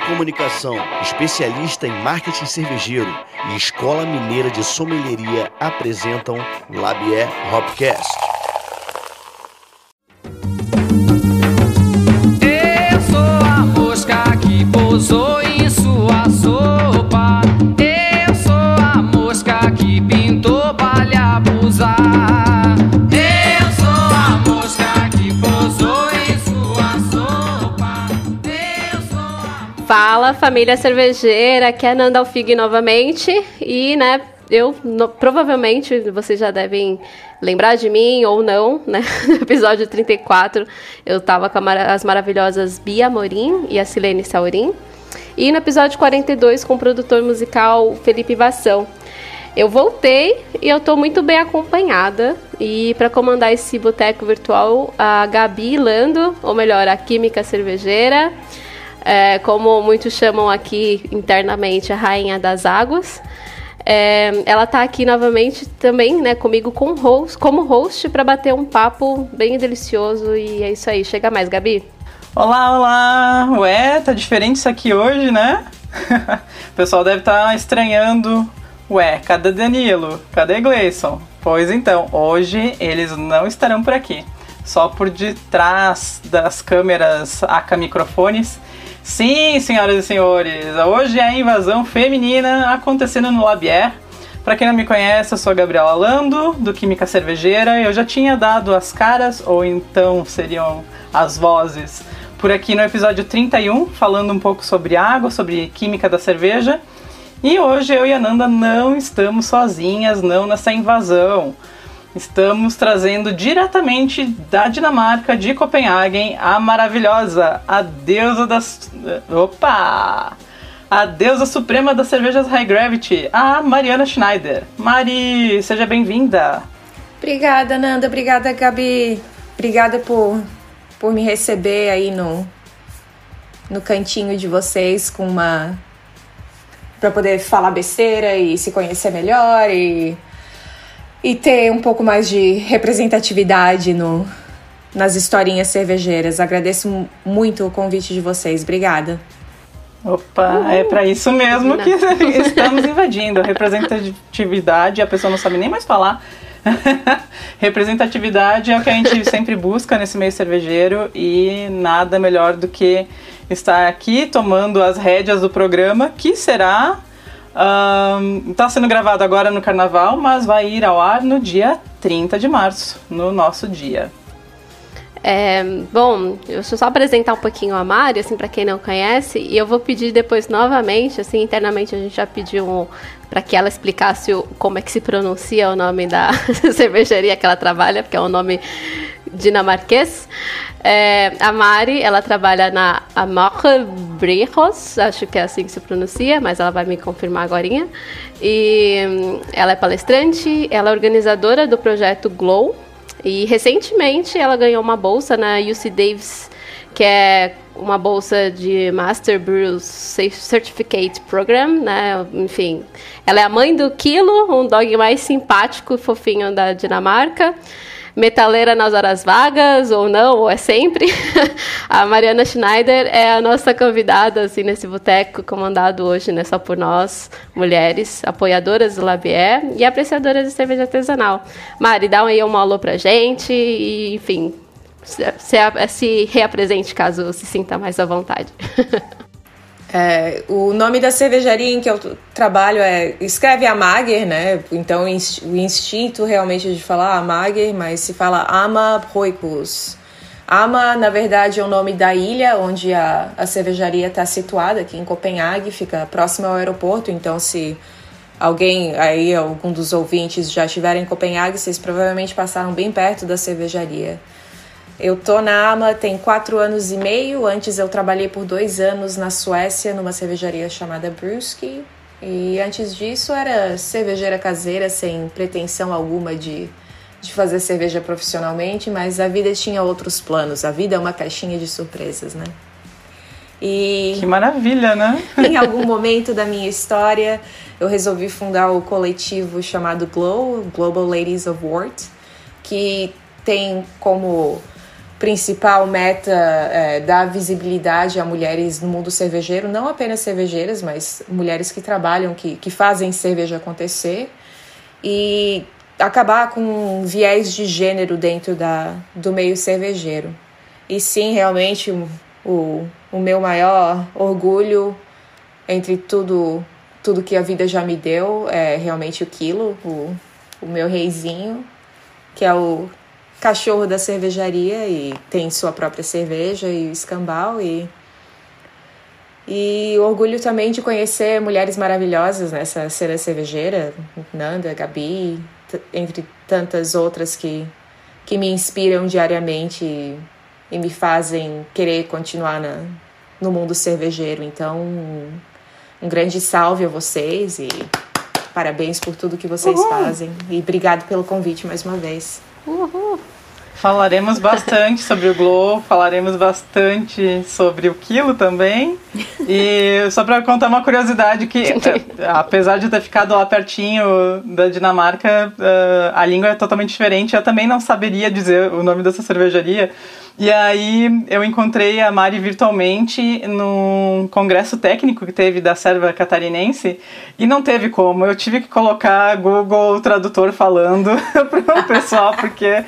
Comunicação, especialista em marketing cervejeiro e Escola Mineira de Sommelieria apresentam Labier Hopcast. Família cervejeira, aqui é Nanda Alfig novamente e né, eu no, provavelmente vocês já devem lembrar de mim ou não, né? No episódio 34 eu tava com as maravilhosas Bia Morim e a Silene Saurim. E no episódio 42 com o produtor musical Felipe Vassão. Eu voltei e eu tô muito bem acompanhada. E para comandar esse boteco virtual, a Gabi Lando, ou melhor, a Química Cervejeira é, como muitos chamam aqui internamente a Rainha das Águas. É, ela está aqui novamente também, né, comigo com host, como host para bater um papo bem delicioso e é isso aí. Chega mais, Gabi. Olá, olá! Ué, tá diferente isso aqui hoje, né? o pessoal deve estar tá estranhando. Ué, cadê Danilo? Cadê Gleison? Pois então, hoje eles não estarão por aqui. Só por detrás das câmeras AK microfones Sim, senhoras e senhores, hoje é a invasão feminina acontecendo no Labier. Para quem não me conhece, eu sou a Gabriela Lando, do Química Cervejeira. Eu já tinha dado as caras, ou então seriam as vozes, por aqui no episódio 31, falando um pouco sobre água, sobre química da cerveja. E hoje eu e a Nanda não estamos sozinhas, não nessa invasão. Estamos trazendo diretamente da Dinamarca, de Copenhagen, a maravilhosa, a deusa das. Opa! A deusa suprema das cervejas High Gravity, a Mariana Schneider. Mari, seja bem-vinda! Obrigada, Nanda. Obrigada, Gabi. Obrigada por, por me receber aí no, no cantinho de vocês com uma. para poder falar besteira e se conhecer melhor e e ter um pouco mais de representatividade no, nas historinhas cervejeiras. Agradeço muito o convite de vocês. Obrigada. Opa, Uhul. é para isso mesmo que estamos invadindo. A representatividade, a pessoa não sabe nem mais falar. representatividade é o que a gente sempre busca nesse meio cervejeiro e nada melhor do que estar aqui tomando as rédeas do programa, que será Está sendo gravado agora no carnaval, mas vai ir ao ar no dia 30 de março, no nosso dia. É, bom, deixa eu só apresentar um pouquinho a Mari, assim, para quem não conhece, e eu vou pedir depois novamente, assim, internamente a gente já pediu um, para que ela explicasse o, como é que se pronuncia o nome da cervejaria que ela trabalha, porque é um nome dinamarquês. É, a Mari, ela trabalha na Amorre Brejos, acho que é assim que se pronuncia, mas ela vai me confirmar agora. E hum, ela é palestrante, ela é organizadora do projeto Glow. E recentemente ela ganhou uma bolsa na UC Davis, que é uma bolsa de Master Brews Certificate Program, né? Enfim, ela é a mãe do Kilo, um dog mais simpático e fofinho da Dinamarca metaleira nas horas vagas, ou não, ou é sempre. a Mariana Schneider é a nossa convidada assim, nesse boteco comandado hoje né, só por nós, mulheres, apoiadoras do Labier e apreciadoras de cerveja artesanal. Mari, dá aí um alô pra gente e, enfim, se, se reapresente caso se sinta mais à vontade. É, o nome da cervejaria em que eu trabalho é. Escreve Amager, né? Então o instinto realmente de falar Amager, mas se fala Ama Proicus. Ama, na verdade, é o nome da ilha onde a, a cervejaria está situada, aqui em Copenhague, fica próximo ao aeroporto. Então, se alguém aí, algum dos ouvintes já estiverem em Copenhague, vocês provavelmente passaram bem perto da cervejaria. Eu tô na AMA tem quatro anos e meio. Antes eu trabalhei por dois anos na Suécia numa cervejaria chamada Brewski. E antes disso era cervejeira caseira, sem pretensão alguma de, de fazer cerveja profissionalmente, mas a vida tinha outros planos. A vida é uma caixinha de surpresas, né? E que maravilha, né? em algum momento da minha história, eu resolvi fundar o coletivo chamado GLOW, Global Ladies of Wort, que tem como principal meta é, dar visibilidade a mulheres no mundo cervejeiro, não apenas cervejeiras, mas mulheres que trabalham, que, que fazem cerveja acontecer, e acabar com um viés de gênero dentro da, do meio cervejeiro. E sim, realmente, o, o, meu maior orgulho entre tudo tudo que a vida já me deu é realmente o quilo, o, o meu reizinho, que é o cachorro da cervejaria e tem sua própria cerveja e escambau e e orgulho também de conhecer mulheres maravilhosas nessa cena cervejeira, Nanda, Gabi, entre tantas outras que, que me inspiram diariamente e, e me fazem querer continuar na, no mundo cervejeiro. Então, um, um grande salve a vocês e parabéns por tudo que vocês Uhul. fazem. E obrigado pelo convite mais uma vez. Uhul. Falaremos bastante sobre o Glow, falaremos bastante sobre o Quilo também. E só para contar uma curiosidade que, é, apesar de ter ficado lá pertinho da Dinamarca, é, a língua é totalmente diferente. Eu também não saberia dizer o nome dessa cervejaria, e aí eu encontrei a Mari virtualmente num congresso técnico que teve da serva catarinense e não teve como. Eu tive que colocar Google Tradutor falando para o pessoal, porque é,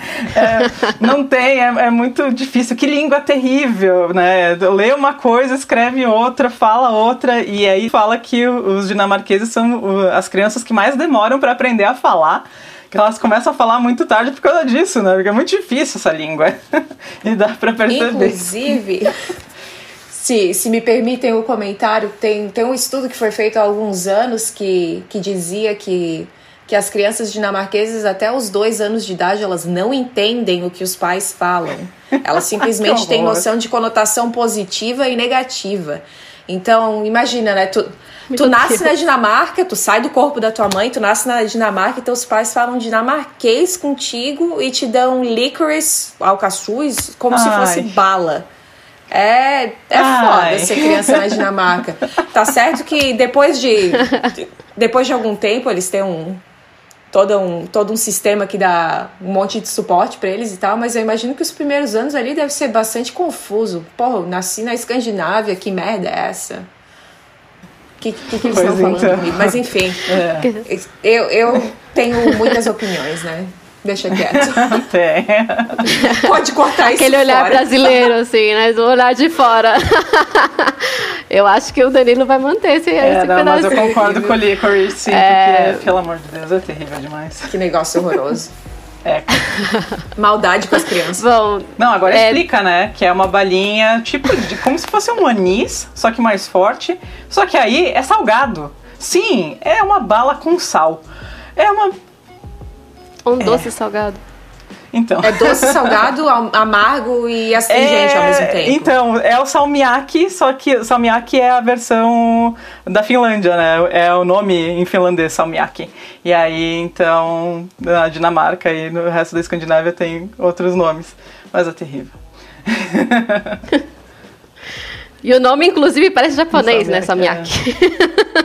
não tem, é, é, muito difícil. Que língua terrível, né? Lê uma coisa, escreve outra, fala outra, e aí fala que os dinamarqueses são as crianças que mais demoram para aprender a falar que elas começam a falar muito tarde por causa disso, né? Porque é muito difícil essa língua. e dá pra perceber. Inclusive, se, se me permitem o comentário, tem, tem um estudo que foi feito há alguns anos que, que dizia que, que as crianças dinamarquesas, até os dois anos de idade, elas não entendem o que os pais falam. Elas simplesmente têm noção de conotação positiva e negativa. Então, imagina, né? Tu, tu nasce na Dinamarca, tu sai do corpo da tua mãe, tu nasce na Dinamarca e teus pais falam dinamarquês contigo e te dão licorice, alcaçuz, como Ai. se fosse bala. É, é foda ser criança na Dinamarca. Tá certo que depois de, depois de algum tempo eles têm um todo um, todo um sistema que dá um monte de suporte para eles e tal, mas eu imagino que os primeiros anos ali deve ser bastante confuso. Porra, nasci na Escandinávia, que merda é essa? Que, que, que eles pois estão falando então. comigo. Mas enfim, é. eu, eu tenho muitas opiniões, né? Deixa quieto. Tem. Pode cortar isso Aquele olhar fora. brasileiro, assim, né? Do olhar de fora. eu acho que o Danilo vai manter esse, é, esse não, Mas eu concordo com o Licorice, sim, é... porque, pelo amor de Deus, é terrível demais. Que negócio horroroso. É. Maldade com as crianças. Bom, Não, agora é... explica, né? Que é uma balinha, tipo, de, como se fosse um anis, só que mais forte. Só que aí é salgado. Sim, é uma bala com sal. É uma. Um doce é. salgado. Então. É doce, salgado, amargo e astringente é, ao mesmo tempo. Então, é o salmiak, só que o salmiak é a versão da Finlândia, né? É o nome em finlandês, salmiak. E aí, então, na Dinamarca e no resto da Escandinávia tem outros nomes. Mas é terrível. e o nome, inclusive, parece japonês, né? Salmiak.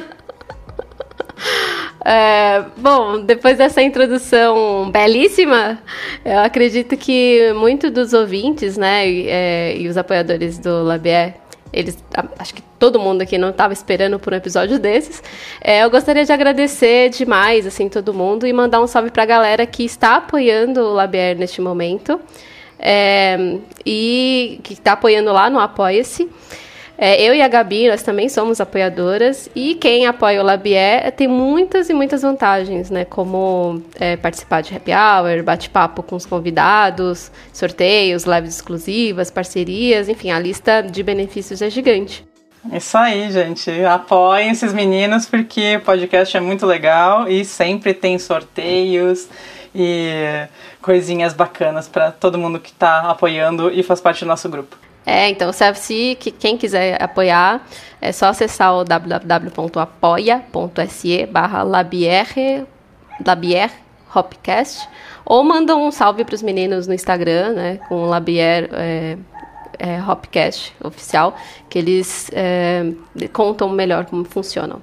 É. Bom, depois dessa introdução belíssima, eu acredito que muitos dos ouvintes, né, e, é, e os apoiadores do Labier, eles, acho que todo mundo aqui não estava esperando por um episódio desses. É, eu gostaria de agradecer demais, assim, todo mundo e mandar um salve para a galera que está apoiando o Labier neste momento é, e que está apoiando lá no Apoia-se. É, eu e a Gabi, nós também somos apoiadoras e quem apoia o Labier tem muitas e muitas vantagens, né? Como é, participar de happy hour, bate-papo com os convidados, sorteios, lives exclusivas, parcerias, enfim, a lista de benefícios é gigante. Isso aí, gente. Apoiem esses meninos porque o podcast é muito legal e sempre tem sorteios e coisinhas bacanas para todo mundo que está apoiando e faz parte do nosso grupo. É, então, se que quem quiser apoiar, é só acessar o www.apoia.se barra Hopcast, ou manda um salve para os meninos no Instagram, né, com Labier é, é, Hopcast oficial, que eles é, contam melhor como funcionam.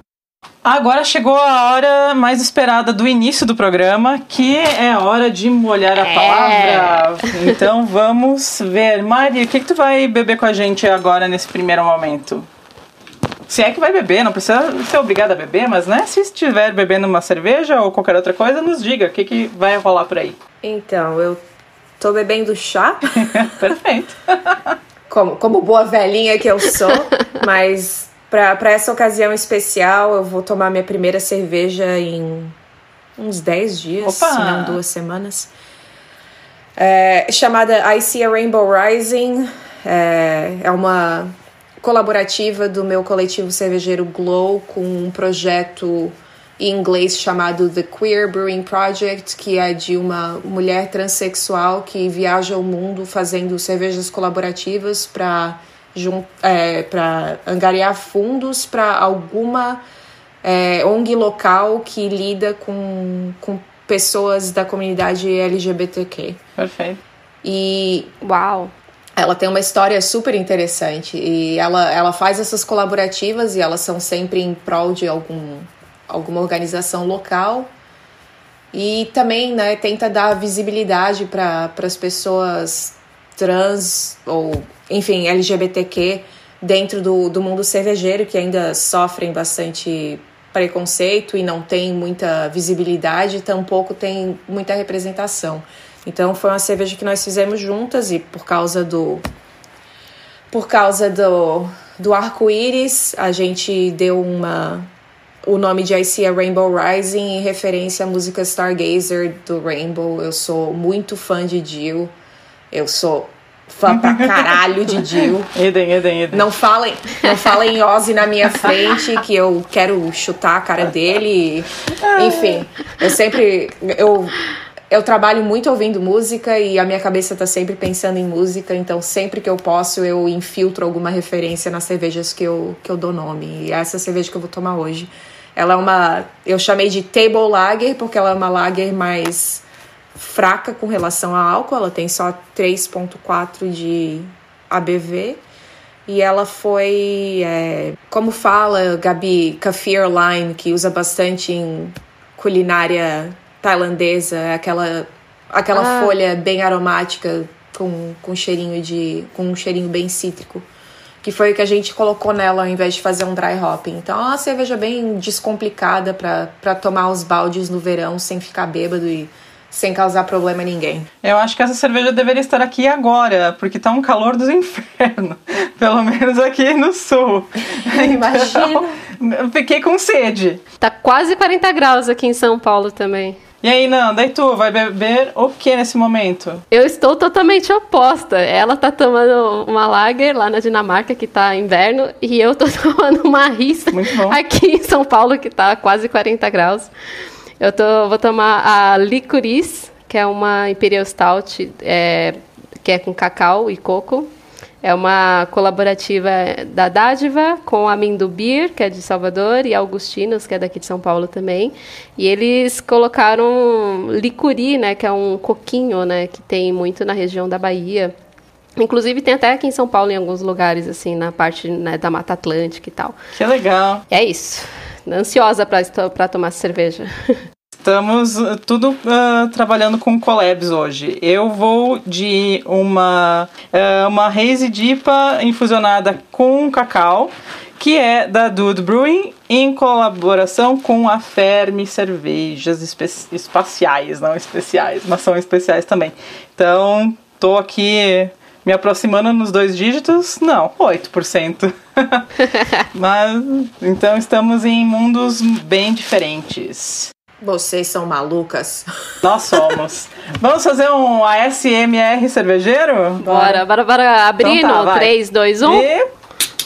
Agora chegou a hora mais esperada do início do programa, que é a hora de molhar a é. palavra. Então vamos ver. Mari, o que, que tu vai beber com a gente agora nesse primeiro momento? Se é que vai beber, não precisa ser obrigada a beber, mas né, se estiver bebendo uma cerveja ou qualquer outra coisa, nos diga o que, que vai rolar por aí. Então, eu tô bebendo chá. Perfeito. como, como boa velhinha que eu sou, mas para essa ocasião especial eu vou tomar minha primeira cerveja em uns 10 dias, Opa! se não duas semanas. É, chamada I See a Rainbow Rising. É, é uma colaborativa do meu coletivo cervejeiro Glow com um projeto em inglês chamado The Queer Brewing Project, que é de uma mulher transexual que viaja o mundo fazendo cervejas colaborativas para é, para angariar fundos para alguma é, ONG local que lida com, com pessoas da comunidade LGBTQ. Perfeito. E. Uau! Ela tem uma história super interessante e ela, ela faz essas colaborativas e elas são sempre em prol de algum, alguma organização local e também né, tenta dar visibilidade para as pessoas trans ou, enfim, LGBTQ dentro do, do mundo cervejeiro que ainda sofrem bastante preconceito e não tem muita visibilidade, tampouco tem muita representação. Então foi uma cerveja que nós fizemos juntas e por causa do por causa do, do arco-íris, a gente deu uma o nome de I See a Rainbow Rising em referência à música Stargazer do Rainbow. Eu sou muito fã de Jill. Eu sou fã pra caralho de Jill. Eden, Eden, Eden. Não falem, não falem Ozzy na minha frente que eu quero chutar a cara dele. Enfim, eu sempre eu eu trabalho muito ouvindo música e a minha cabeça tá sempre pensando em música, então sempre que eu posso eu infiltro alguma referência nas cervejas que eu, que eu dou nome. E essa cerveja que eu vou tomar hoje, ela é uma. Eu chamei de Table Lager porque ela é uma lager mais fraca com relação a álcool, ela tem só 3,4 de ABV. E ela foi, é, como fala Gabi, kaffir lime, que usa bastante em culinária tailandesa, aquela aquela ah. folha bem aromática com, com cheirinho de com um cheirinho bem cítrico, que foi o que a gente colocou nela ao invés de fazer um dry hopping. Então, é uma cerveja bem descomplicada para tomar os baldes no verão sem ficar bêbado e sem causar problema a ninguém. Eu acho que essa cerveja deveria estar aqui agora, porque tá um calor dos infernos. Pelo menos aqui no sul. Imagina. Então, fiquei com sede. Tá quase 40 graus aqui em São Paulo também. E aí, Nanda, e tu, vai beber o que nesse momento? Eu estou totalmente oposta. Ela tá tomando uma lager lá na Dinamarca, que tá inverno, e eu tô tomando uma rista aqui em São Paulo, que tá quase 40 graus. Eu tô, vou tomar a Licorice, que é uma Imperial Stout, é, que é com cacau e coco. É uma colaborativa da Dádiva com a Mindu Beer, que é de Salvador, e Augustinos, que é daqui de São Paulo também. E eles colocaram licuri, né, que é um coquinho, né, que tem muito na região da Bahia. Inclusive tem até aqui em São Paulo em alguns lugares assim, na parte né, da Mata Atlântica e tal. Que legal. É isso. Ansiosa para tomar cerveja. Estamos uh, tudo uh, trabalhando com collabs hoje. Eu vou de uma, uh, uma Hazy Dipa infusionada com cacau, que é da Dude Brewing, em colaboração com a Fermi Cervejas Espaciais, não especiais, mas são especiais também. Então, tô aqui me aproximando nos dois dígitos? Não, 8%. mas, então estamos em mundos bem diferentes. Vocês são malucas. Nós somos. Vamos fazer um ASMR cervejeiro? Bora, bora, bora. Abrindo. Então tá, 3, 2, 1. E...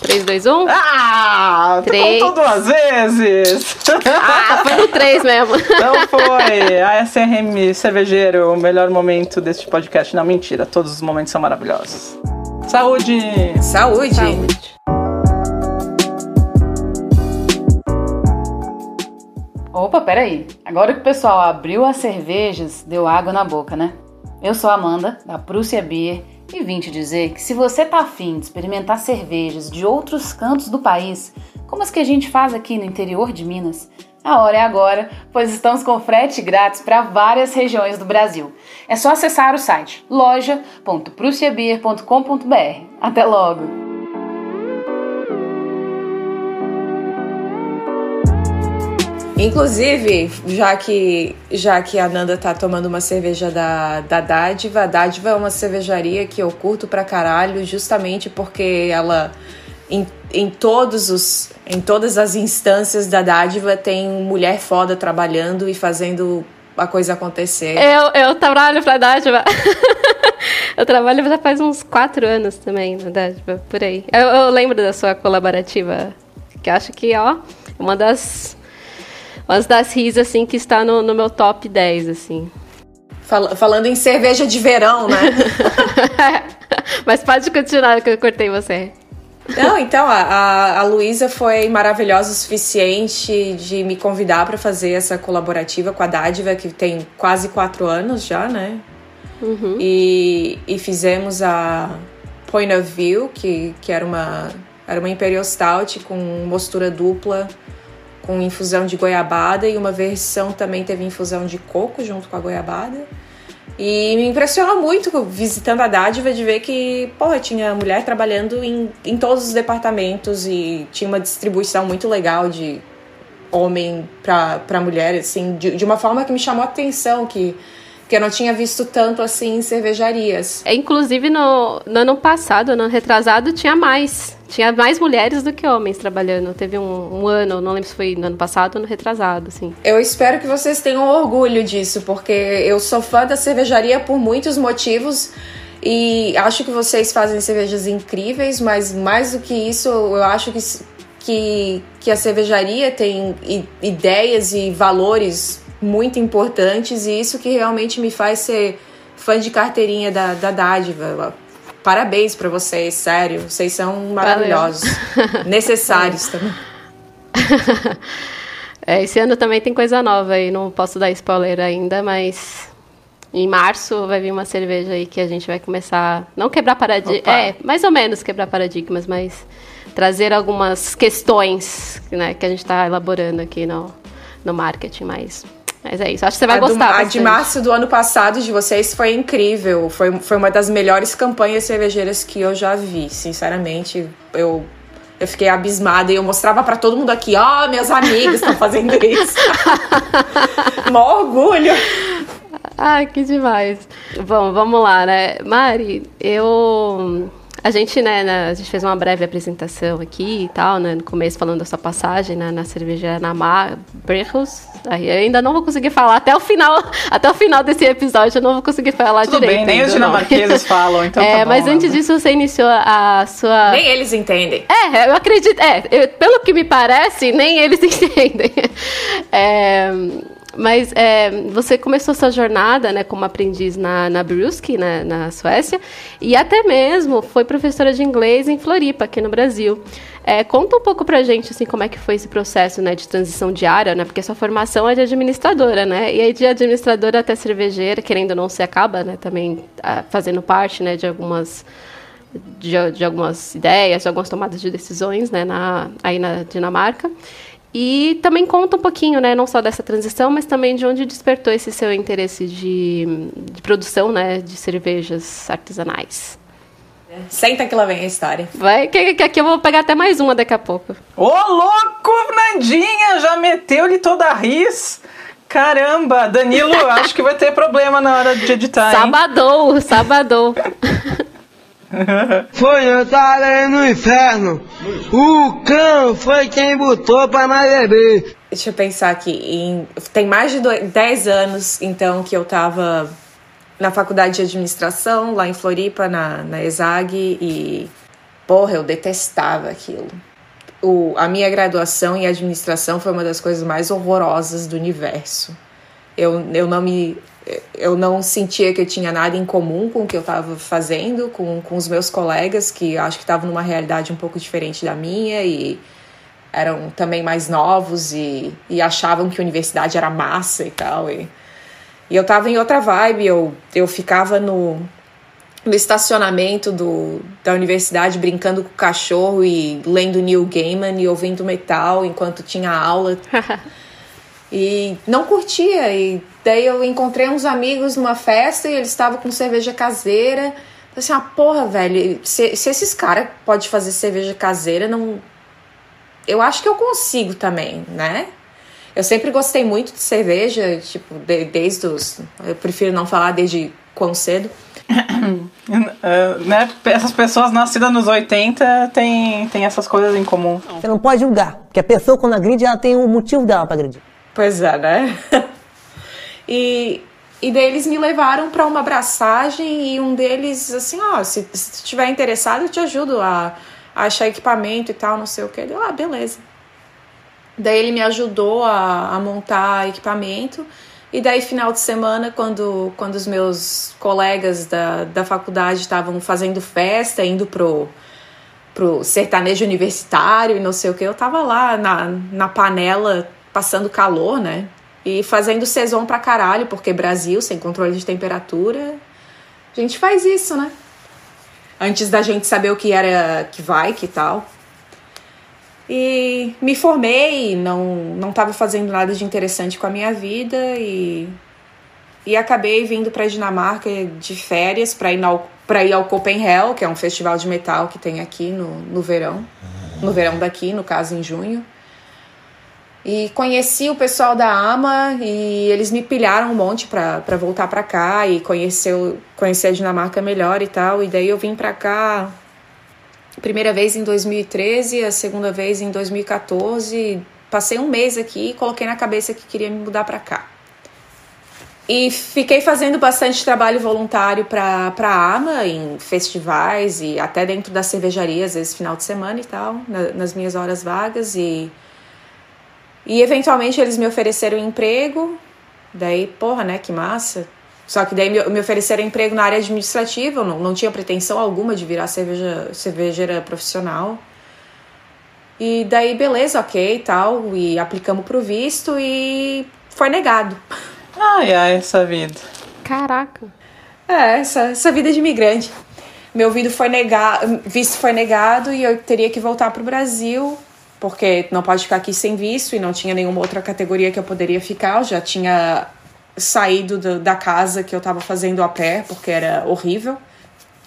3, 2, 1. Ah! Três. Tu contou duas vezes! Ah, foi no 3 mesmo. Não foi! A SRM Cervejeiro, o melhor momento deste podcast. Não, mentira, todos os momentos são maravilhosos. Saúde! Saúde. Saúde. Opa, peraí. Agora que o pessoal abriu as cervejas, deu água na boca, né? Eu sou a Amanda, da Prússia Beer, e vim te dizer que se você tá afim de experimentar cervejas de outros cantos do país, como as que a gente faz aqui no interior de Minas, a hora é agora, pois estamos com frete grátis para várias regiões do Brasil. É só acessar o site loja.prussiabeer.com.br. Até logo! Inclusive, já que, já que a Nanda tá tomando uma cerveja da, da Dádiva, a Dádiva é uma cervejaria que eu curto pra caralho, justamente porque ela, em, em, todos os, em todas as instâncias da Dádiva, tem mulher foda trabalhando e fazendo a coisa acontecer. Eu, eu trabalho pra Dádiva. eu trabalho já faz uns 4 anos também na Dádiva, por aí. Eu, eu lembro da sua colaborativa, que acho que, ó, uma das umas das risas, assim, que está no, no meu top 10, assim. Fal- falando em cerveja de verão, né? Mas pode continuar que eu cortei você. Não, então, a, a, Luísa foi maravilhosa o suficiente de me convidar para fazer essa colaborativa com a Dádiva, que tem quase quatro anos já, né? E, e fizemos a Point of View, que, que era, uma, era uma Imperial Stout com mostura dupla, com infusão de goiabada, e uma versão também teve infusão de coco junto com a goiabada. E me impressionou muito visitando a dádiva de ver que, porra, tinha mulher trabalhando em, em todos os departamentos e tinha uma distribuição muito legal de homem pra mulher, assim, de, de uma forma que me chamou a atenção, que, que eu não tinha visto tanto assim em cervejarias. É, Inclusive, no, no ano passado, no ano retrasado, tinha mais. Tinha mais mulheres do que homens trabalhando. Teve um, um ano, não lembro se foi no ano passado ou no retrasado, assim. Eu espero que vocês tenham orgulho disso, porque eu sou fã da cervejaria por muitos motivos. E acho que vocês fazem cervejas incríveis, mas mais do que isso, eu acho que, que, que a cervejaria tem ideias e valores muito importantes, e isso que realmente me faz ser fã de carteirinha da, da dádiva. Parabéns pra vocês, sério. Vocês são maravilhosos. Necessários também. É, esse ano também tem coisa nova aí, não posso dar spoiler ainda, mas em março vai vir uma cerveja aí que a gente vai começar, não quebrar paradigmas, é, mais ou menos quebrar paradigmas, mas trazer algumas questões né, que a gente está elaborando aqui no, no marketing, mas, mas é isso, acho que você vai a do- gostar a de março do ano passado de vocês foi incrível. Foi, foi uma das melhores campanhas cervejeiras que eu já vi. Sinceramente, eu, eu fiquei abismada e eu mostrava pra todo mundo aqui: ó, meus amigos estão fazendo isso. Mó orgulho. Ai, que demais. Bom, vamos lá, né? Mari, eu. A gente, né, na- a gente fez uma breve apresentação aqui e tal, né, no começo falando da sua passagem né, na cerveja Namar Brejos. Aí eu ainda não vou conseguir falar até o final, até o final desse episódio eu não vou conseguir falar Tudo direito. bem, nem os dinamarqueses falam, então É, tá bom, mas antes Amanda. disso você iniciou a sua Nem eles entendem. é, eu acredito. É, eu- pelo que me parece, nem eles entendem. É, mas é, você começou sua jornada né, como aprendiz na, na Brewski, né, na Suécia, e até mesmo foi professora de inglês em Floripa, aqui no Brasil. É, conta um pouco pra gente assim, como é que foi esse processo né, de transição diária, né? Porque sua formação é de administradora, né? E aí de administradora até cervejeira, querendo ou não, se acaba né, também ah, fazendo parte né, de algumas de, de algumas ideias, de algumas tomadas de decisões, né, na, aí na Dinamarca. E também conta um pouquinho, né, não só dessa transição, mas também de onde despertou esse seu interesse de, de produção, né, de cervejas artesanais. Senta que lá vem a história. Vai, que, que aqui eu vou pegar até mais uma daqui a pouco. Ô, louco, Nandinha! Já meteu-lhe toda a ris. Caramba, Danilo, acho que vai ter problema na hora de editar, hein? Sabadou, sabadou. Foi eu tava no inferno. O cão foi quem botou pra nós beber. Deixa eu pensar aqui. Em, tem mais de dois- 10 anos, então, que eu tava na faculdade de administração, lá em Floripa, na, na ESAG, e porra, eu detestava aquilo. O, a minha graduação em administração foi uma das coisas mais horrorosas do universo. Eu, eu não me eu não sentia que eu tinha nada em comum com o que eu estava fazendo, com, com os meus colegas, que acho que estavam numa realidade um pouco diferente da minha e eram também mais novos e, e achavam que a universidade era massa e tal. E, e eu estava em outra vibe, eu, eu ficava no, no estacionamento do, da universidade brincando com o cachorro e lendo Neil Gaiman e ouvindo metal enquanto tinha aula. e não curtia. E daí eu encontrei uns amigos numa festa e eles estavam com cerveja caseira. Assim, ah, porra, velho, se, se esses caras podem fazer cerveja caseira, não. Eu acho que eu consigo também, né? Eu sempre gostei muito de cerveja, tipo, de, desde os. Eu prefiro não falar desde quão cedo. uh, né? Essas pessoas nascidas nos 80 têm, têm essas coisas em comum. Você não pode julgar, porque a pessoa, quando agride, ela tem um motivo dela para agredir. Pois é, né? e, e daí eles me levaram para uma abraçagem e um deles, assim, ó, se, se estiver interessado, eu te ajudo a, a achar equipamento e tal, não sei o que. Ah, beleza. Daí ele me ajudou a, a montar equipamento. E daí, final de semana, quando, quando os meus colegas da, da faculdade estavam fazendo festa, indo pro, pro sertanejo universitário e não sei o que, eu tava lá na, na panela passando calor, né? E fazendo saison pra caralho, porque Brasil, sem controle de temperatura, a gente faz isso, né? Antes da gente saber o que era que vai, que tal. E me formei, não não estava fazendo nada de interessante com a minha vida e e acabei vindo para Dinamarca de férias para ir ao ir ao Copenhagen, que é um festival de metal que tem aqui no, no verão, no verão daqui, no caso em junho. E conheci o pessoal da AMA e eles me pilharam um monte para voltar para cá e conhecer, conhecer a Dinamarca melhor e tal. E daí eu vim para cá primeira vez em 2013, a segunda vez em 2014. Passei um mês aqui e coloquei na cabeça que queria me mudar para cá. E fiquei fazendo bastante trabalho voluntário para a AMA em festivais e até dentro das cervejarias, vezes final de semana e tal, na, nas minhas horas vagas. E e eventualmente eles me ofereceram emprego, daí, porra, né, que massa. Só que daí me, me ofereceram emprego na área administrativa, eu não, não tinha pretensão alguma de virar cerveja, cervejeira profissional. E daí, beleza, ok e tal, e aplicamos pro visto e foi negado. Ai, ai, essa vida. Caraca. É, essa, essa vida de imigrante. Meu visto foi negado, visto foi negado e eu teria que voltar pro Brasil porque não pode ficar aqui sem visto e não tinha nenhuma outra categoria que eu poderia ficar. Eu já tinha saído do, da casa que eu estava fazendo a pé, porque era horrível.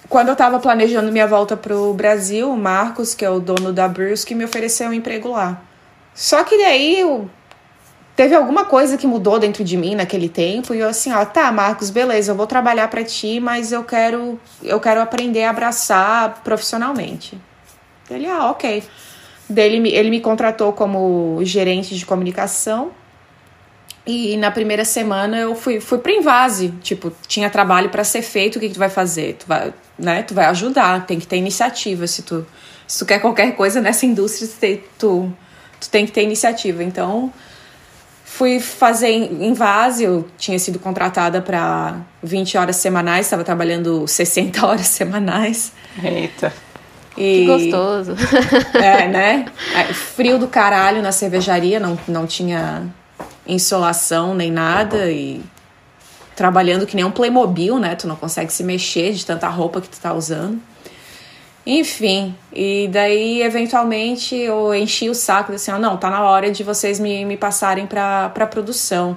Quando eu estava planejando minha volta pro Brasil, o Marcos, que é o dono da Brusque, me ofereceu um emprego lá. Só que daí eu... teve alguma coisa que mudou dentro de mim naquele tempo e eu assim, ó, tá, Marcos, beleza, eu vou trabalhar para ti, mas eu quero eu quero aprender a abraçar profissionalmente. Ele, ah, ok. Dele, ele me contratou como gerente de comunicação. E na primeira semana eu fui, fui pro invase. Tipo, tinha trabalho para ser feito, o que, que tu vai fazer? Tu vai, né? tu vai ajudar, tem que ter iniciativa. Se tu, se tu quer qualquer coisa nessa indústria, tu, tu tem que ter iniciativa. Então, fui fazer invase. Eu tinha sido contratada para 20 horas semanais, estava trabalhando 60 horas semanais. Eita. E, que gostoso. É, né? É, frio do caralho na cervejaria, não, não tinha insolação nem nada e trabalhando que nem um Playmobil, né? Tu não consegue se mexer de tanta roupa que tu tá usando. Enfim, e daí eventualmente eu enchi o saco assim, ó, não, tá na hora de vocês me, me passarem pra, pra produção.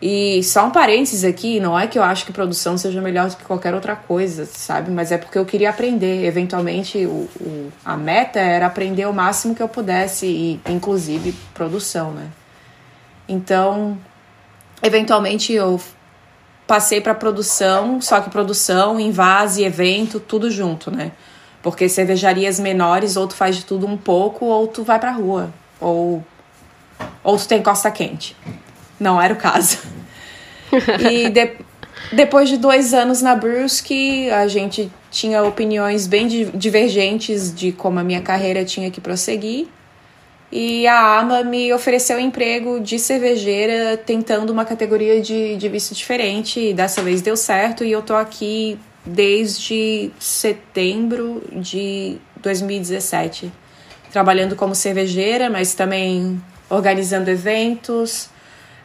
E só um parênteses aqui, não é que eu acho que produção seja melhor do que qualquer outra coisa, sabe? Mas é porque eu queria aprender. Eventualmente, o, o, a meta era aprender o máximo que eu pudesse, e inclusive produção, né? Então, eventualmente eu passei para produção, só que produção, invase, evento, tudo junto, né? Porque cervejarias menores, ou tu faz de tudo um pouco, ou tu vai pra rua, ou, ou tu tem costa quente. Não era o caso. e, de, Depois de dois anos na Brusque, a gente tinha opiniões bem divergentes de como a minha carreira tinha que prosseguir. E a AMA me ofereceu emprego de cervejeira, tentando uma categoria de, de visto diferente. E dessa vez deu certo e eu tô aqui desde setembro de 2017, trabalhando como cervejeira, mas também organizando eventos,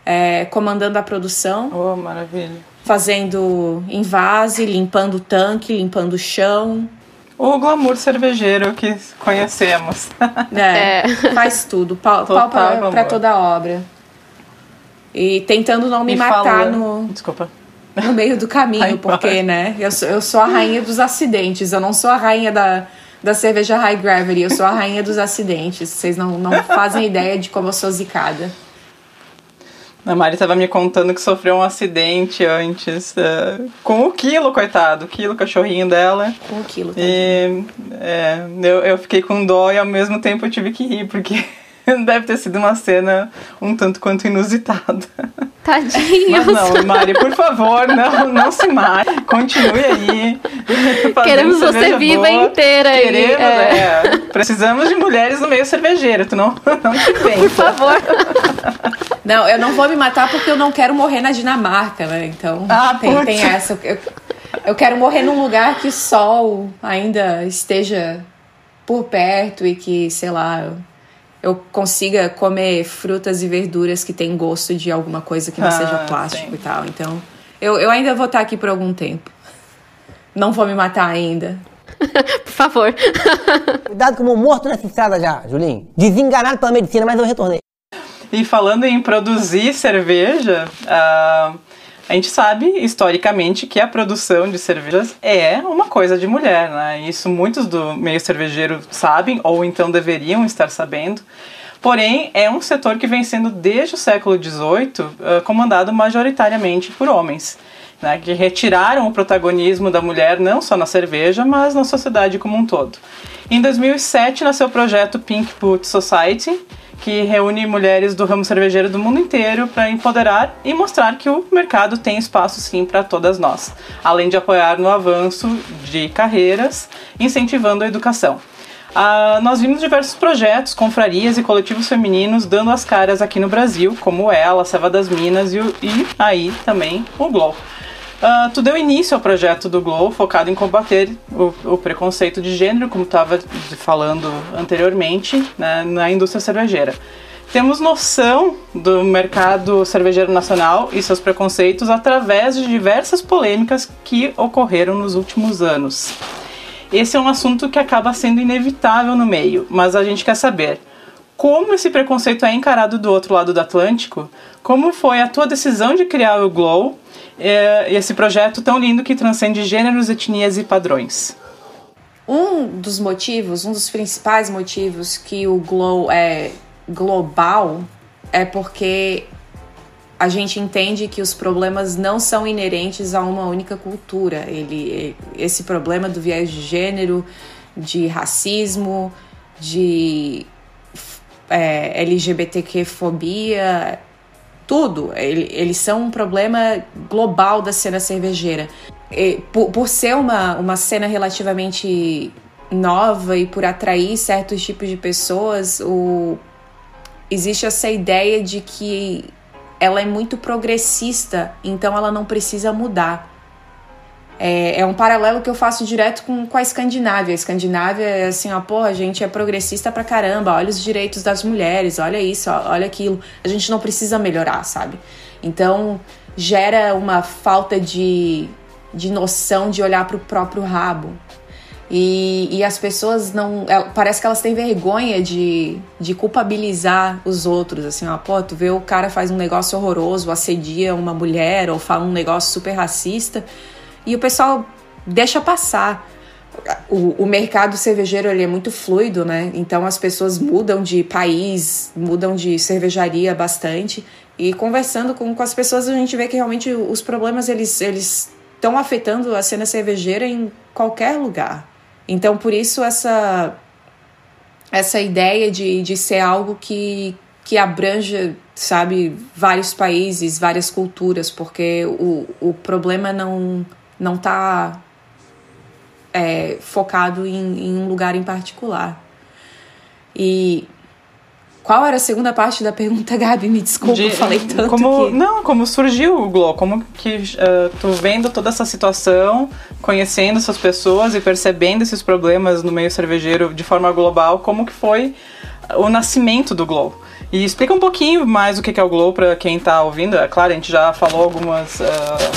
é, comandando a produção. Oh, maravilha. Fazendo invase, limpando o tanque, limpando o chão. O glamour cervejeiro que conhecemos. É, é. faz tudo. Pau, pau pra, pra, toda a obra. E tentando não me, me matar no. Desculpa. No meio do caminho, Ai, porque, né? Eu sou, eu sou a rainha dos acidentes. Eu não sou a rainha da, da cerveja High Gravity. Eu sou a rainha dos acidentes. Vocês não, não fazem ideia de como eu sou zicada. A Mari estava me contando que sofreu um acidente antes. Uh, com o Quilo, coitado. O Quilo, cachorrinho dela. Com o Quilo, E é, eu, eu fiquei com dó e ao mesmo tempo eu tive que rir, porque deve ter sido uma cena um tanto quanto inusitada. Tadinho. Mas não, Mari, por favor, não, não se mate. Continue aí. Queremos você viva boa. inteira aí. Queremos, é. é. Precisamos de mulheres no meio cervejeiro. Tu não, não te vem. Por favor. Não, eu não vou me matar porque eu não quero morrer na Dinamarca, né? Então ah, tem, tem essa. Eu, eu quero morrer num lugar que o sol ainda esteja por perto e que, sei lá, eu consiga comer frutas e verduras que tem gosto de alguma coisa que não ah, seja plástico sim. e tal. Então, eu, eu ainda vou estar aqui por algum tempo. Não vou me matar ainda. por favor. Cuidado como morto nessa estrada já, Julinho. Desenganado pela medicina, mas eu retornei. E falando em produzir cerveja, uh, a gente sabe historicamente que a produção de cervejas é uma coisa de mulher, né? Isso muitos do meio cervejeiro sabem ou então deveriam estar sabendo. Porém, é um setor que vem sendo desde o século XVIII uh, comandado majoritariamente por homens. Né, que retiraram o protagonismo da mulher não só na cerveja, mas na sociedade como um todo. Em 2007 nasceu o projeto Pink Boot Society, que reúne mulheres do ramo cervejeiro do mundo inteiro para empoderar e mostrar que o mercado tem espaço sim para todas nós, além de apoiar no avanço de carreiras, incentivando a educação. Ah, nós vimos diversos projetos, confrarias e coletivos femininos dando as caras aqui no Brasil, como ela, a Seva das Minas e, e aí também o Glow. Uh, tu deu início ao projeto do Glow, focado em combater o, o preconceito de gênero, como estava falando anteriormente, né, na indústria cervejeira. Temos noção do mercado cervejeiro nacional e seus preconceitos através de diversas polêmicas que ocorreram nos últimos anos. Esse é um assunto que acaba sendo inevitável no meio, mas a gente quer saber como esse preconceito é encarado do outro lado do Atlântico, como foi a tua decisão de criar o Glow é, esse projeto tão lindo que transcende gêneros, etnias e padrões. Um dos motivos, um dos principais motivos que o Glow é global é porque a gente entende que os problemas não são inerentes a uma única cultura. Ele, esse problema do viés de gênero, de racismo, de é, LGBTQ-fobia, tudo. Eles são um problema global da cena cervejeira. E, por, por ser uma, uma cena relativamente nova e por atrair certos tipos de pessoas, o, existe essa ideia de que ela é muito progressista, então ela não precisa mudar. É, é, um paralelo que eu faço direto com, com a Escandinávia. A Escandinávia é assim, ó, pô, a gente é progressista pra caramba, olha os direitos das mulheres, olha isso, olha aquilo. A gente não precisa melhorar, sabe? Então gera uma falta de, de noção de olhar pro próprio rabo. E, e as pessoas não. É, parece que elas têm vergonha de, de culpabilizar os outros. Assim, ó, pô, tu vê o cara faz um negócio horroroso, assedia uma mulher ou fala um negócio super racista e o pessoal deixa passar. O, o, mercado cervejeiro ele é muito fluido, né? Então as pessoas mudam de país, mudam de cervejaria bastante. E conversando com, com as pessoas, a gente vê que realmente os problemas eles eles estão afetando a cena cervejeira em qualquer lugar. Então por isso essa essa ideia de, de ser algo que que abranja, sabe, vários países, várias culturas, porque o, o problema não não está é, focado em, em um lugar em particular. E qual era a segunda parte da pergunta, Gabi? Me desculpa, De- eu falei tanto como, que... Não, como surgiu o Glow? Como que uh, tu vendo toda essa situação, conhecendo essas pessoas e percebendo esses problemas no meio cervejeiro de forma global, como que foi o nascimento do Glow? E explica um pouquinho mais o que é o Glow para quem tá ouvindo. É claro, a gente já falou algumas, uh,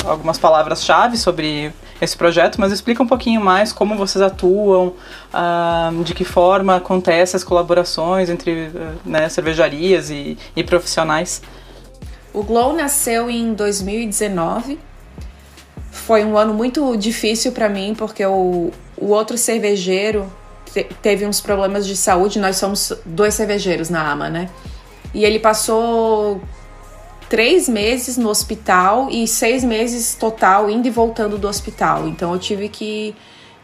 algumas palavras-chave sobre esse projeto, mas explica um pouquinho mais como vocês atuam, ah, de que forma acontecem as colaborações entre uh, né, cervejarias e, e profissionais. O Glow nasceu em 2019. Foi um ano muito difícil para mim, porque o, o outro cervejeiro te- teve uns problemas de saúde. Nós somos dois cervejeiros na AMA, né? E ele passou três meses no hospital e seis meses total indo e voltando do hospital. Então eu tive que,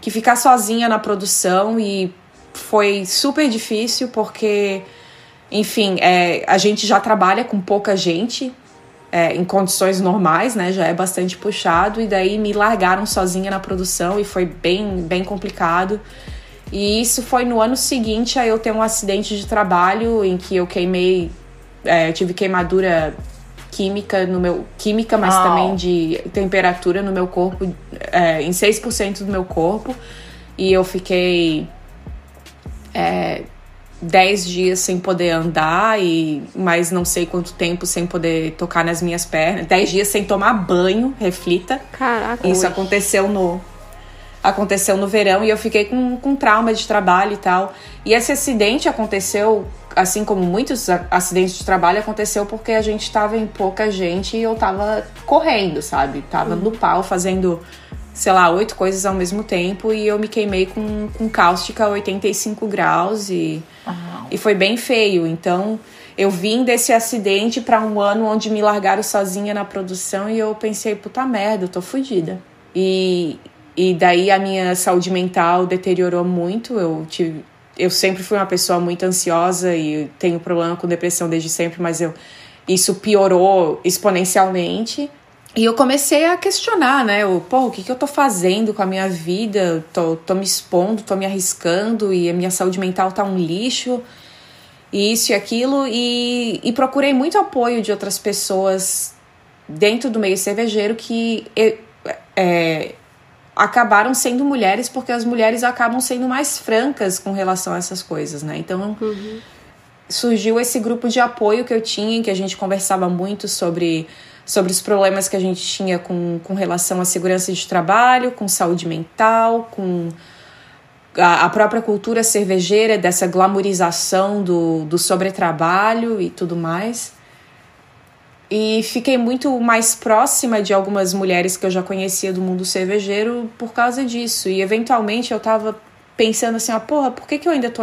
que ficar sozinha na produção e foi super difícil porque, enfim, é, a gente já trabalha com pouca gente é, em condições normais, né? Já é bastante puxado e daí me largaram sozinha na produção e foi bem, bem complicado. E isso foi no ano seguinte a eu ter um acidente de trabalho em que eu queimei, é, eu tive queimadura química no meu química, mas Au. também de temperatura no meu corpo, é, em 6% do meu corpo. E eu fiquei é, 10 dias sem poder andar e mais não sei quanto tempo sem poder tocar nas minhas pernas. 10 dias sem tomar banho, reflita. Caraca. Isso aconteceu no aconteceu no verão e eu fiquei com, com trauma de trabalho e tal. E esse acidente aconteceu, assim como muitos acidentes de trabalho, aconteceu porque a gente tava em pouca gente e eu tava correndo, sabe? Tava no pau fazendo, sei lá, oito coisas ao mesmo tempo e eu me queimei com, com cáustica a 85 graus e, e foi bem feio. Então. Eu vim desse acidente pra um ano onde me largaram sozinha na produção e eu pensei, puta merda, eu tô fodida. E, e daí a minha saúde mental deteriorou muito. Eu tive, eu sempre fui uma pessoa muito ansiosa e tenho problema com depressão desde sempre, mas eu isso piorou exponencialmente. E eu comecei a questionar, né? Eu, Pô, o que, que eu tô fazendo com a minha vida? Eu Tô, tô me expondo, tô me arriscando e a minha saúde mental tá um lixo e isso e aquilo, e, e procurei muito apoio de outras pessoas dentro do meio cervejeiro que é, é, acabaram sendo mulheres, porque as mulheres acabam sendo mais francas com relação a essas coisas, né? Então surgiu esse grupo de apoio que eu tinha, em que a gente conversava muito sobre, sobre os problemas que a gente tinha com, com relação à segurança de trabalho, com saúde mental, com a, a própria cultura cervejeira, dessa glamorização do, do sobretrabalho e tudo mais. E fiquei muito mais próxima de algumas mulheres que eu já conhecia do mundo cervejeiro por causa disso. E eventualmente eu tava pensando assim, ah, porra, por que, que eu ainda tô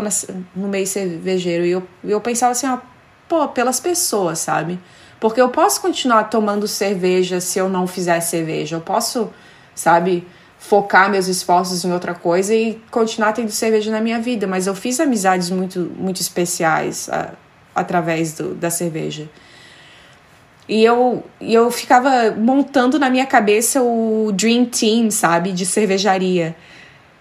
no meio cervejeiro? E eu, eu pensava assim, ah, pô, pelas pessoas, sabe? Porque eu posso continuar tomando cerveja se eu não fizer cerveja. Eu posso, sabe, focar meus esforços em outra coisa e continuar tendo cerveja na minha vida. Mas eu fiz amizades muito, muito especiais a- através do, da cerveja. E eu, eu ficava montando na minha cabeça o Dream Team, sabe, de cervejaria.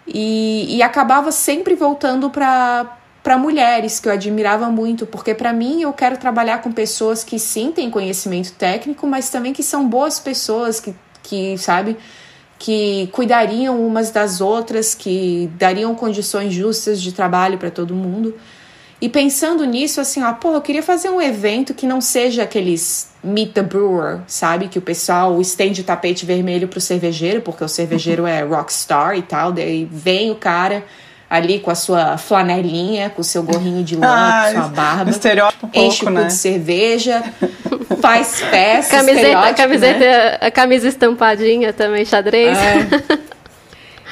E, e acabava sempre voltando para para mulheres que eu admirava muito, porque para mim eu quero trabalhar com pessoas que sim têm conhecimento técnico, mas também que são boas pessoas, que, que sabe, que cuidariam umas das outras, que dariam condições justas de trabalho para todo mundo. E pensando nisso, assim, ó, pô, eu queria fazer um evento que não seja aqueles Meet the Brewer, sabe? Que o pessoal estende o tapete vermelho pro cervejeiro, porque o cervejeiro é rockstar e tal. Daí vem o cara ali com a sua flanelinha, com o seu gorrinho de lã, Ah, com sua barba. estereótipo um enche o pouco, né? de cerveja, faz festa, Camiseta, estereótipo, camiseta, né? a camisa estampadinha também, xadrez. É.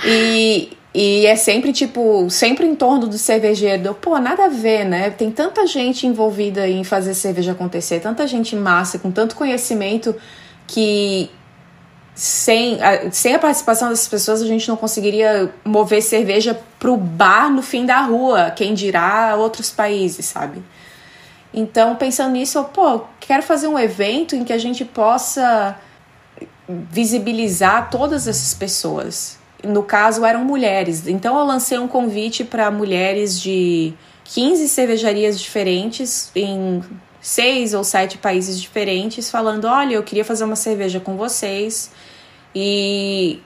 E, e é sempre, tipo, sempre em torno do cervejeiro. Pô, nada a ver, né? Tem tanta gente envolvida em fazer cerveja acontecer, tanta gente massa, com tanto conhecimento que sem a, sem a participação dessas pessoas a gente não conseguiria mover cerveja pro bar no fim da rua, quem dirá outros países, sabe? Então, pensando nisso, eu, pô, quero fazer um evento em que a gente possa visibilizar todas essas pessoas. No caso, eram mulheres. Então, eu lancei um convite para mulheres de 15 cervejarias diferentes em seis ou sete países diferentes, falando: olha, eu queria fazer uma cerveja com vocês. E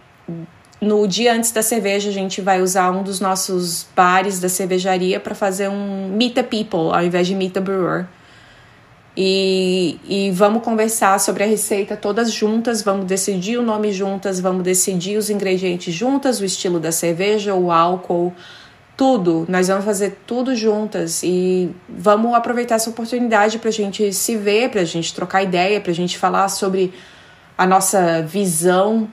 no dia antes da cerveja, a gente vai usar um dos nossos bares da cervejaria para fazer um Meet the People ao invés de Meet the Brewer. E, e vamos conversar sobre a receita todas juntas, vamos decidir o nome juntas, vamos decidir os ingredientes juntas, o estilo da cerveja, o álcool, tudo. Nós vamos fazer tudo juntas e vamos aproveitar essa oportunidade para a gente se ver, para a gente trocar ideia, para a gente falar sobre a nossa visão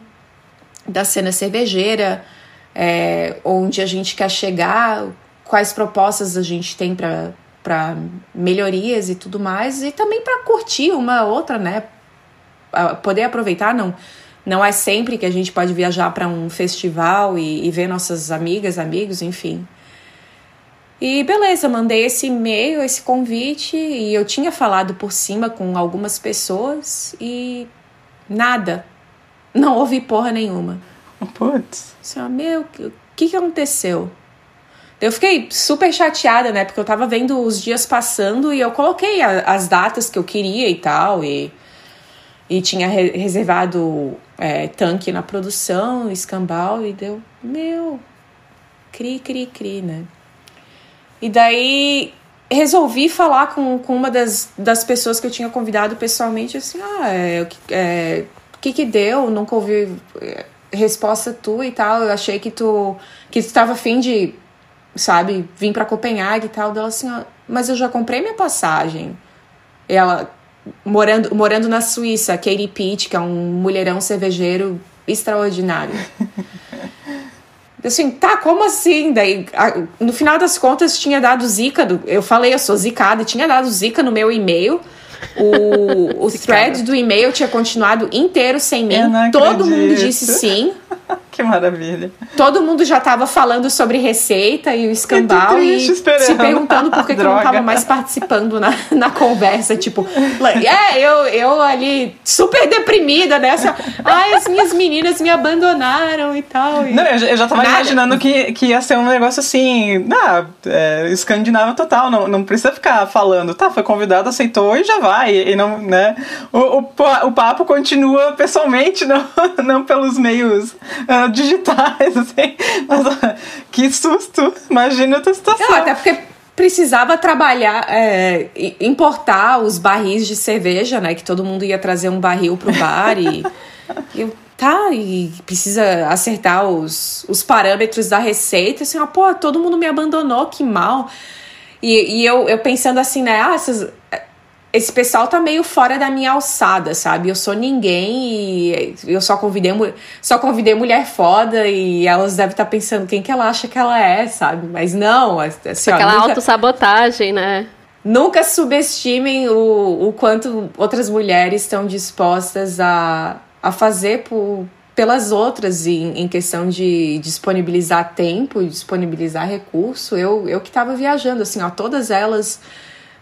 da cena cervejeira, é, onde a gente quer chegar, quais propostas a gente tem para para melhorias e tudo mais, e também para curtir uma outra, né? Poder aproveitar, não. Não é sempre que a gente pode viajar para um festival e, e ver nossas amigas, amigos, enfim. E beleza, mandei esse e-mail, esse convite, e eu tinha falado por cima com algumas pessoas e nada. Não ouvi porra nenhuma. Putz. Assim, meu, o que, que aconteceu? Eu fiquei super chateada, né? Porque eu tava vendo os dias passando e eu coloquei a, as datas que eu queria e tal. E, e tinha re reservado é, tanque na produção, escambau, e deu, meu, cri, cri, cri, né? E daí resolvi falar com, com uma das, das pessoas que eu tinha convidado pessoalmente, assim, ah, é, é, o que que deu? Nunca ouvi é, resposta tua e tal. Eu achei que tu que tu tava afim de, sabe, vir para Copenhague e tal. Dela assim, ó, mas eu já comprei minha passagem. Ela morando morando na Suíça, Katie Pitt, que é um mulherão cervejeiro extraordinário. Assim, tá, como assim? Daí, no final das contas, tinha dado zica. Do, eu falei, eu sou zicada, tinha dado zica no meu e-mail. O, o thread do e-mail tinha continuado inteiro sem mim. Todo mundo disse sim. que maravilha. Todo mundo já estava falando sobre receita e o escambau e se perguntando por que, que eu não estava mais participando na, na conversa. Tipo, é, eu, eu ali super deprimida nessa. Ai, as minhas meninas me abandonaram e tal. E não, eu, eu já estava imaginando que, que ia ser um negócio assim, ah, é, escandinavo total. Não, não precisa ficar falando, tá, foi convidado, aceitou e já vai. E, e não, né? O, o, o papo continua pessoalmente, não, não pelos meios uh, digitais, assim. Mas que susto! Imagina a tua situação. Não, até porque precisava trabalhar, é, importar os barris de cerveja, né? Que todo mundo ia trazer um barril pro bar e. eu, tá, e precisa acertar os, os parâmetros da receita. Assim, ah, pô, todo mundo me abandonou, que mal. E, e eu, eu pensando assim, né? Ah, essas, esse pessoal tá meio fora da minha alçada, sabe? Eu sou ninguém e eu só convidei, só convidei mulher foda e elas devem estar tá pensando quem que ela acha que ela é, sabe? Mas não, assim, Aquela nunca, autossabotagem, né? Nunca subestimem o, o quanto outras mulheres estão dispostas a, a fazer por, pelas outras em, em questão de disponibilizar tempo, disponibilizar recurso. Eu, eu que estava viajando, assim, ó, todas elas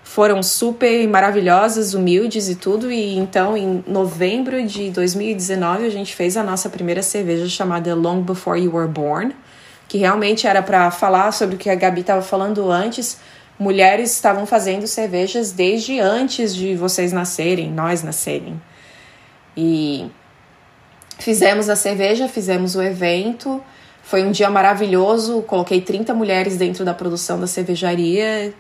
foram super maravilhosas, humildes e tudo. E então, em novembro de 2019, a gente fez a nossa primeira cerveja chamada Long Before You Were Born, que realmente era para falar sobre o que a Gabi estava falando antes. Mulheres estavam fazendo cervejas desde antes de vocês nascerem, nós nascerem. E fizemos a cerveja, fizemos o evento. Foi um dia maravilhoso. Coloquei 30 mulheres dentro da produção da cervejaria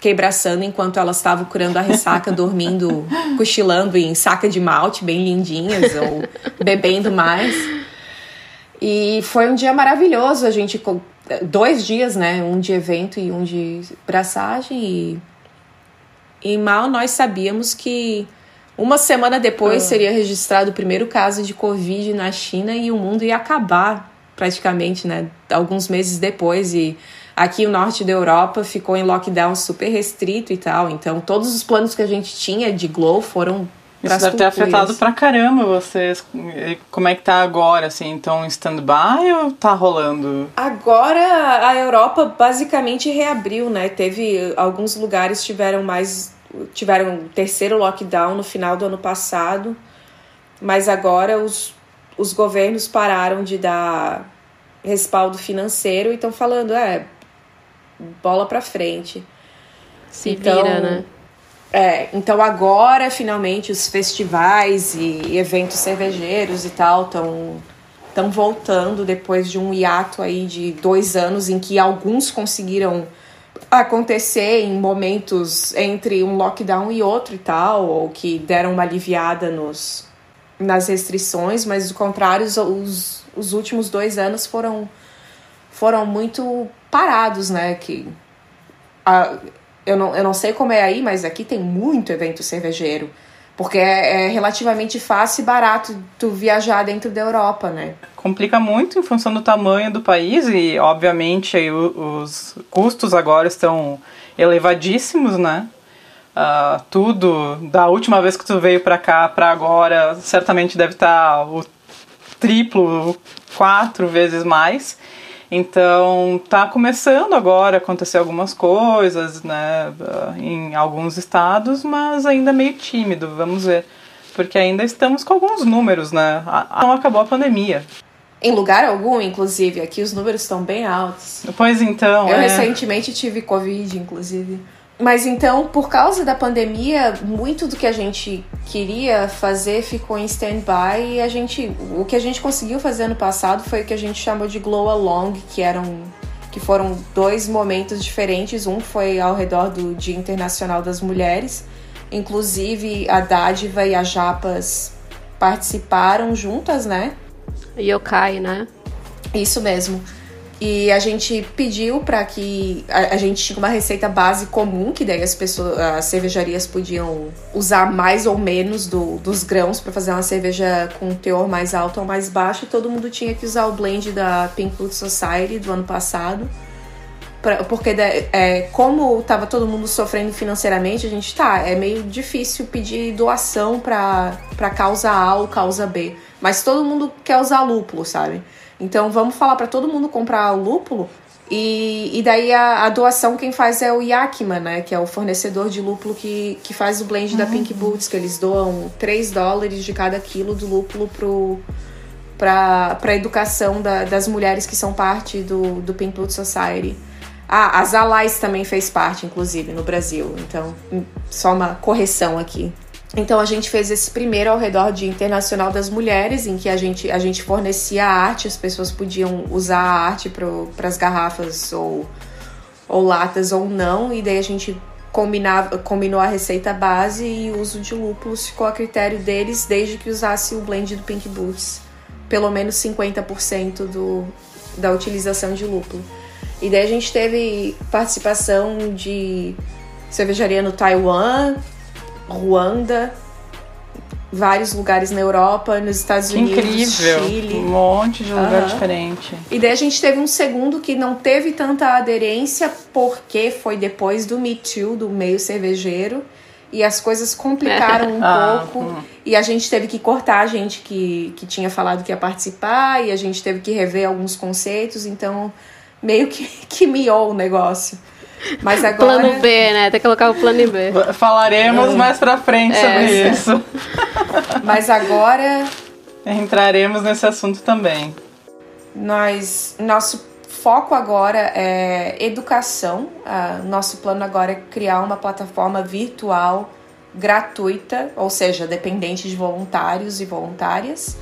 quebraçando enquanto elas estavam curando a ressaca, dormindo, cochilando em saca de malte, bem lindinhas, ou bebendo mais. E foi um dia maravilhoso, a gente dois dias, né, um de evento e um de braçagem e, e mal nós sabíamos que uma semana depois ah. seria registrado o primeiro caso de covid na China e o mundo ia acabar praticamente, né, alguns meses depois e Aqui o norte da Europa ficou em lockdown super restrito e tal. Então todos os planos que a gente tinha de Glow foram isso deve ter afetado pra caramba vocês. Como é que tá agora, assim? Então, stand-by ou tá rolando? Agora a Europa basicamente reabriu, né? Teve alguns lugares tiveram mais tiveram o terceiro lockdown no final do ano passado, mas agora os, os governos pararam de dar respaldo financeiro e estão falando, é, bola para frente. Se então, vira, né? É, então agora finalmente os festivais e eventos cervejeiros e tal estão estão voltando depois de um hiato aí de dois anos em que alguns conseguiram acontecer em momentos entre um lockdown e outro e tal, ou que deram uma aliviada nos, nas restrições, mas do contrário, os, os últimos dois anos foram, foram muito parados, né? Que a, eu, não, eu não sei como é aí, mas aqui tem muito evento cervejeiro. Porque é, é, relativamente fácil e barato tu viajar dentro da Europa, né? Complica muito em função do tamanho do país e, obviamente, aí, os custos agora estão elevadíssimos, né? Uh, tudo da última vez que tu veio para cá para agora certamente deve estar tá o triplo, quatro vezes mais. Então, tá começando agora a acontecer algumas coisas, né, em alguns estados, mas ainda meio tímido, vamos ver. Porque ainda estamos com alguns números, né? Não acabou a pandemia. Em lugar algum, inclusive, aqui os números estão bem altos. Pois então. Eu é... recentemente tive Covid, inclusive. Mas então, por causa da pandemia, muito do que a gente queria fazer ficou em stand-by e a gente, o que a gente conseguiu fazer no passado foi o que a gente chamou de glow along, que eram que foram dois momentos diferentes. Um foi ao redor do Dia Internacional das Mulheres, inclusive a Dádiva e a Japas participaram juntas, né? Yokai, né? Isso mesmo. E a gente pediu para que a, a, gente tinha uma receita base comum, que daí as pessoas, as cervejarias podiam usar mais ou menos do, dos grãos para fazer uma cerveja com um teor mais alto ou mais baixo. E todo mundo tinha que usar o blend da Pink Food Society do ano passado. Pra, porque é, como estava todo mundo sofrendo financeiramente, a gente tá, é meio difícil pedir doação para causa A ou causa B. Mas todo mundo quer usar lúpulo, sabe? Então vamos falar para todo mundo comprar o lúpulo. E, e daí a, a, doação quem faz é o Yakima, né? Que é o fornecedor de lúpulo que, que faz o blend uhum. da Pink Boots, que eles doam 3 dólares de cada quilo do lúpulo pro, pra, pra educação da, das mulheres que são parte do, do Pink Boots Society. Ah, a Zalais também fez parte, inclusive, no Brasil. Então, só uma correção aqui. Então a gente fez esse primeiro ao redor Dia Internacional das Mulheres, em que a gente, a gente fornecia arte, as pessoas podiam usar a arte para as garrafas ou, ou latas ou não, e daí a gente combinava, combinou a receita base e o uso de lúpulos ficou a critério deles, desde que usasse o blend do Pink Boots, pelo menos 50% do, da utilização de lúpulo. E daí a gente teve participação de cervejaria no Taiwan, Ruanda, vários lugares na Europa, nos Estados que Unidos, incrível. Chile. Um monte de lugar uhum. diferente. E daí a gente teve um segundo que não teve tanta aderência porque foi depois do Me Too, do meio cervejeiro. E as coisas complicaram um ah, pouco. Hum. E a gente teve que cortar a gente que, que tinha falado que ia participar. E a gente teve que rever alguns conceitos. Então, meio que, que miou o negócio. Mas agora. Plano B, né? Tem que colocar o plano B. Falaremos é. mais pra frente sobre Essa. isso. Mas agora. Entraremos nesse assunto também. Nós. Nosso foco agora é educação. Uh, nosso plano agora é criar uma plataforma virtual gratuita, ou seja, dependente de voluntários e voluntárias,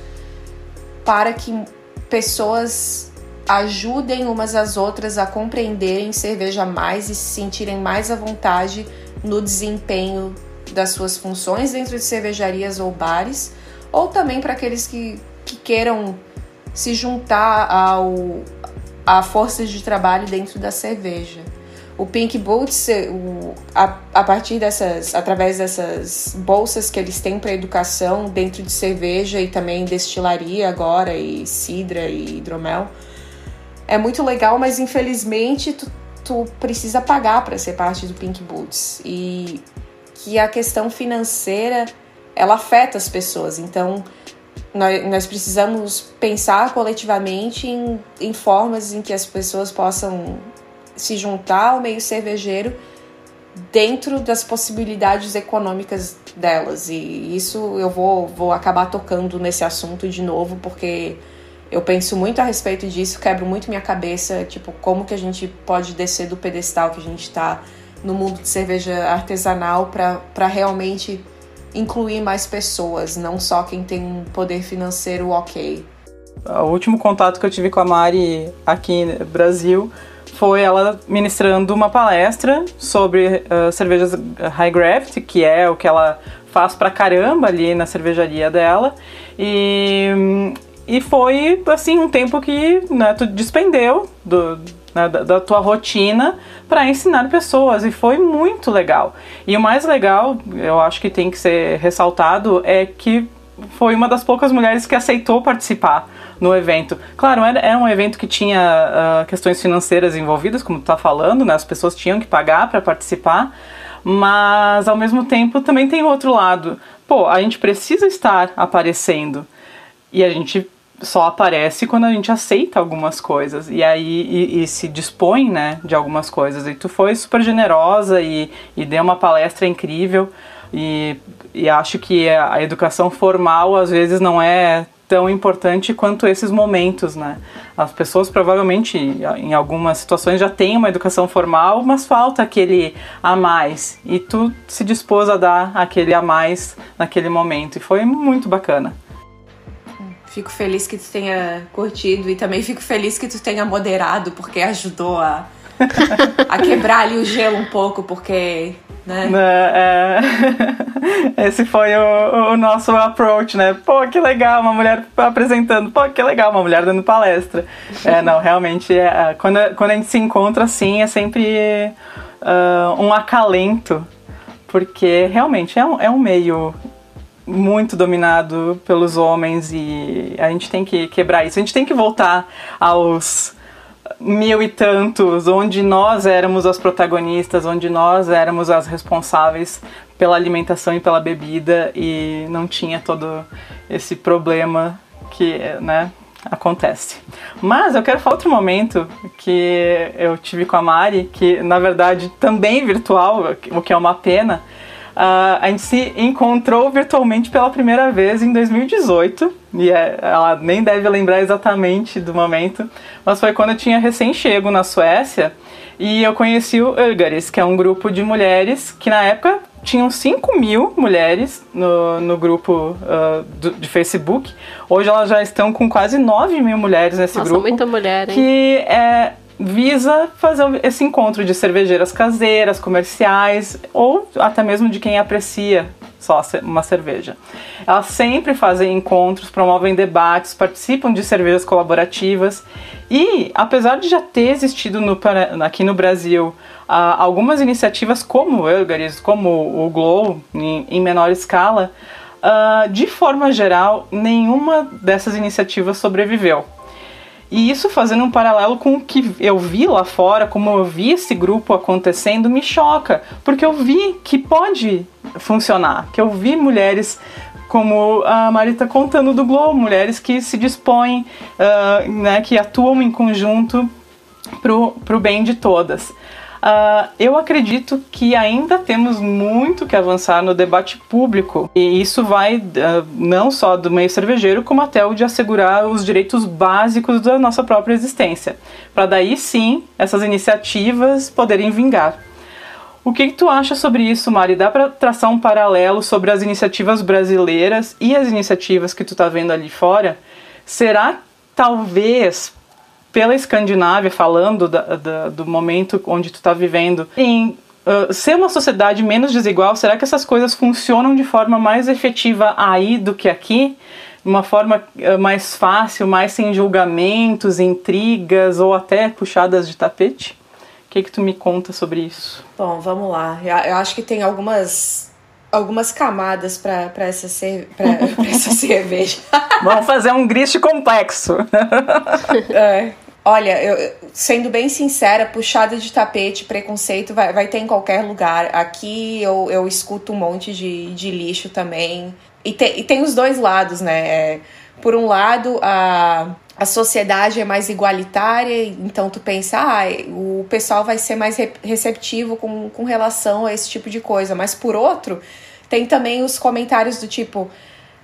para que pessoas ajudem umas às outras a compreenderem cerveja mais e se sentirem mais à vontade no desempenho das suas funções dentro de cervejarias ou bares, ou também para aqueles que, que queiram se juntar ao, a forças de trabalho dentro da cerveja. O Pink Boots, o, a, a partir dessas, através dessas bolsas que eles têm para educação dentro de cerveja e também destilaria agora, e cidra e hidromel, é muito legal, mas infelizmente tu, tu precisa pagar para ser parte do Pink Boots. E que a questão financeira ela afeta as pessoas. Então, nós, nós precisamos pensar coletivamente em, em formas em que as pessoas possam se juntar ao meio cervejeiro dentro das possibilidades econômicas delas. E isso eu vou, vou acabar tocando nesse assunto de novo, porque eu penso muito a respeito disso, quebro muito minha cabeça, tipo, como que a gente pode descer do pedestal que a gente está no mundo de cerveja artesanal para realmente incluir mais pessoas, não só quem tem um poder financeiro ok. O último contato que eu tive com a Mari aqui no Brasil foi ela ministrando uma palestra sobre uh, cervejas high gravity, que é o que ela faz pra caramba ali na cervejaria dela. E, e foi, assim, um tempo que né, tu despendeu do, né, da, da, tua rotina para ensinar pessoas e foi muito legal. E o mais legal, eu acho que tem que ser ressaltado, é que foi uma das poucas mulheres que aceitou participar no evento. Claro, era, era um evento que tinha uh, questões financeiras envolvidas, como tu tá falando, né? As pessoas tinham que pagar para participar, mas ao mesmo tempo também tem outro lado. Pô, a gente precisa estar aparecendo e a gente só aparece quando a gente aceita algumas coisas e aí e, e se dispõe, né, de algumas coisas. E tu foi super generosa e, e deu uma palestra incrível e, e acho que a educação formal às vezes não é tão importante quanto esses momentos, né? As pessoas provavelmente, em algumas situações, já têm uma educação formal, mas falta aquele a mais. E tu se dispôs a dar aquele a mais naquele momento. E foi muito bacana. Fico feliz que tu tenha curtido e também fico feliz que tu tenha moderado, porque ajudou a, a quebrar ali o gelo um pouco, porque né? É, é, esse foi o, o, nosso approach, né? Pô, que legal, uma mulher apresentando. Pô, que legal, uma mulher dando palestra. É, não, realmente, é, é quando, quando a gente se encontra assim, é sempre uh, um acalento, porque realmente é um, é um meio muito dominado pelos homens e a gente tem que quebrar isso. A gente tem que voltar aos mil e tantos, onde nós éramos as protagonistas, onde nós éramos as responsáveis pela alimentação e pela bebida e não tinha todo esse problema que, né, acontece. Mas eu quero falar outro momento que eu tive com a Mari, que na verdade também virtual, o que é uma pena, a gente se encontrou virtualmente pela primeira vez em 2018, e é, ela nem deve lembrar exatamente do momento, mas foi quando eu tinha recém-chego na Suécia e eu conheci o Ulgaris, que é um grupo de mulheres que na época tinham 5 mil mulheres no, no grupo uh, do, de Facebook. Hoje elas já estão com quase 9 mil mulheres nesse Nossa, grupo. muita mulher, hein? Que é visa fazer esse encontro de cervejeiras caseiras, comerciais ou até mesmo de quem aprecia só uma cerveja. Elas sempre fazem encontros, promovem debates, participam de cervejas colaborativas e, apesar de já ter existido no, aqui no Brasil algumas iniciativas como o Elgaris, como o Glow, em, menor escala, uh, de forma geral, nenhuma dessas iniciativas sobreviveu. E isso fazendo um paralelo com o que eu vi lá fora, como eu vi esse grupo acontecendo, me choca, porque eu vi que pode funcionar, que eu vi mulheres como a Marita contando do Globo, mulheres que se dispõem, uh, né, que atuam em conjunto para o bem de todas. Uh, eu acredito que ainda temos muito que avançar no debate público e isso vai uh, não só do meio cervejeiro, como até o de assegurar os direitos básicos da nossa própria existência, para daí sim essas iniciativas poderem vingar. O que, que, tu acha sobre isso, Mari? Dá para traçar um paralelo sobre as iniciativas brasileiras e as iniciativas que tu tá vendo ali fora? Será talvez pela Escandinávia, falando da, da, do momento onde tu está vivendo, em uh, ser uma sociedade menos desigual, será que essas coisas funcionam de forma mais efetiva aí do que aqui? Uma forma uh, mais fácil, mais sem julgamentos, intrigas ou até puxadas de tapete? O que, que tu me conta sobre isso? Bom, vamos lá. Eu acho que tem algumas algumas camadas para essa, essa cerveja. Vamos fazer um grist complexo. é. Olha, eu, sendo bem sincera, puxada de tapete, preconceito vai, vai ter em qualquer lugar. Aqui eu, eu escuto um monte de, de lixo também. E, te, e tem os dois lados, né? É, por um lado, a, a sociedade é mais igualitária, então tu pensa, ah, o pessoal vai ser mais receptivo com, com relação a esse tipo de coisa. Mas por outro, tem também os comentários do tipo,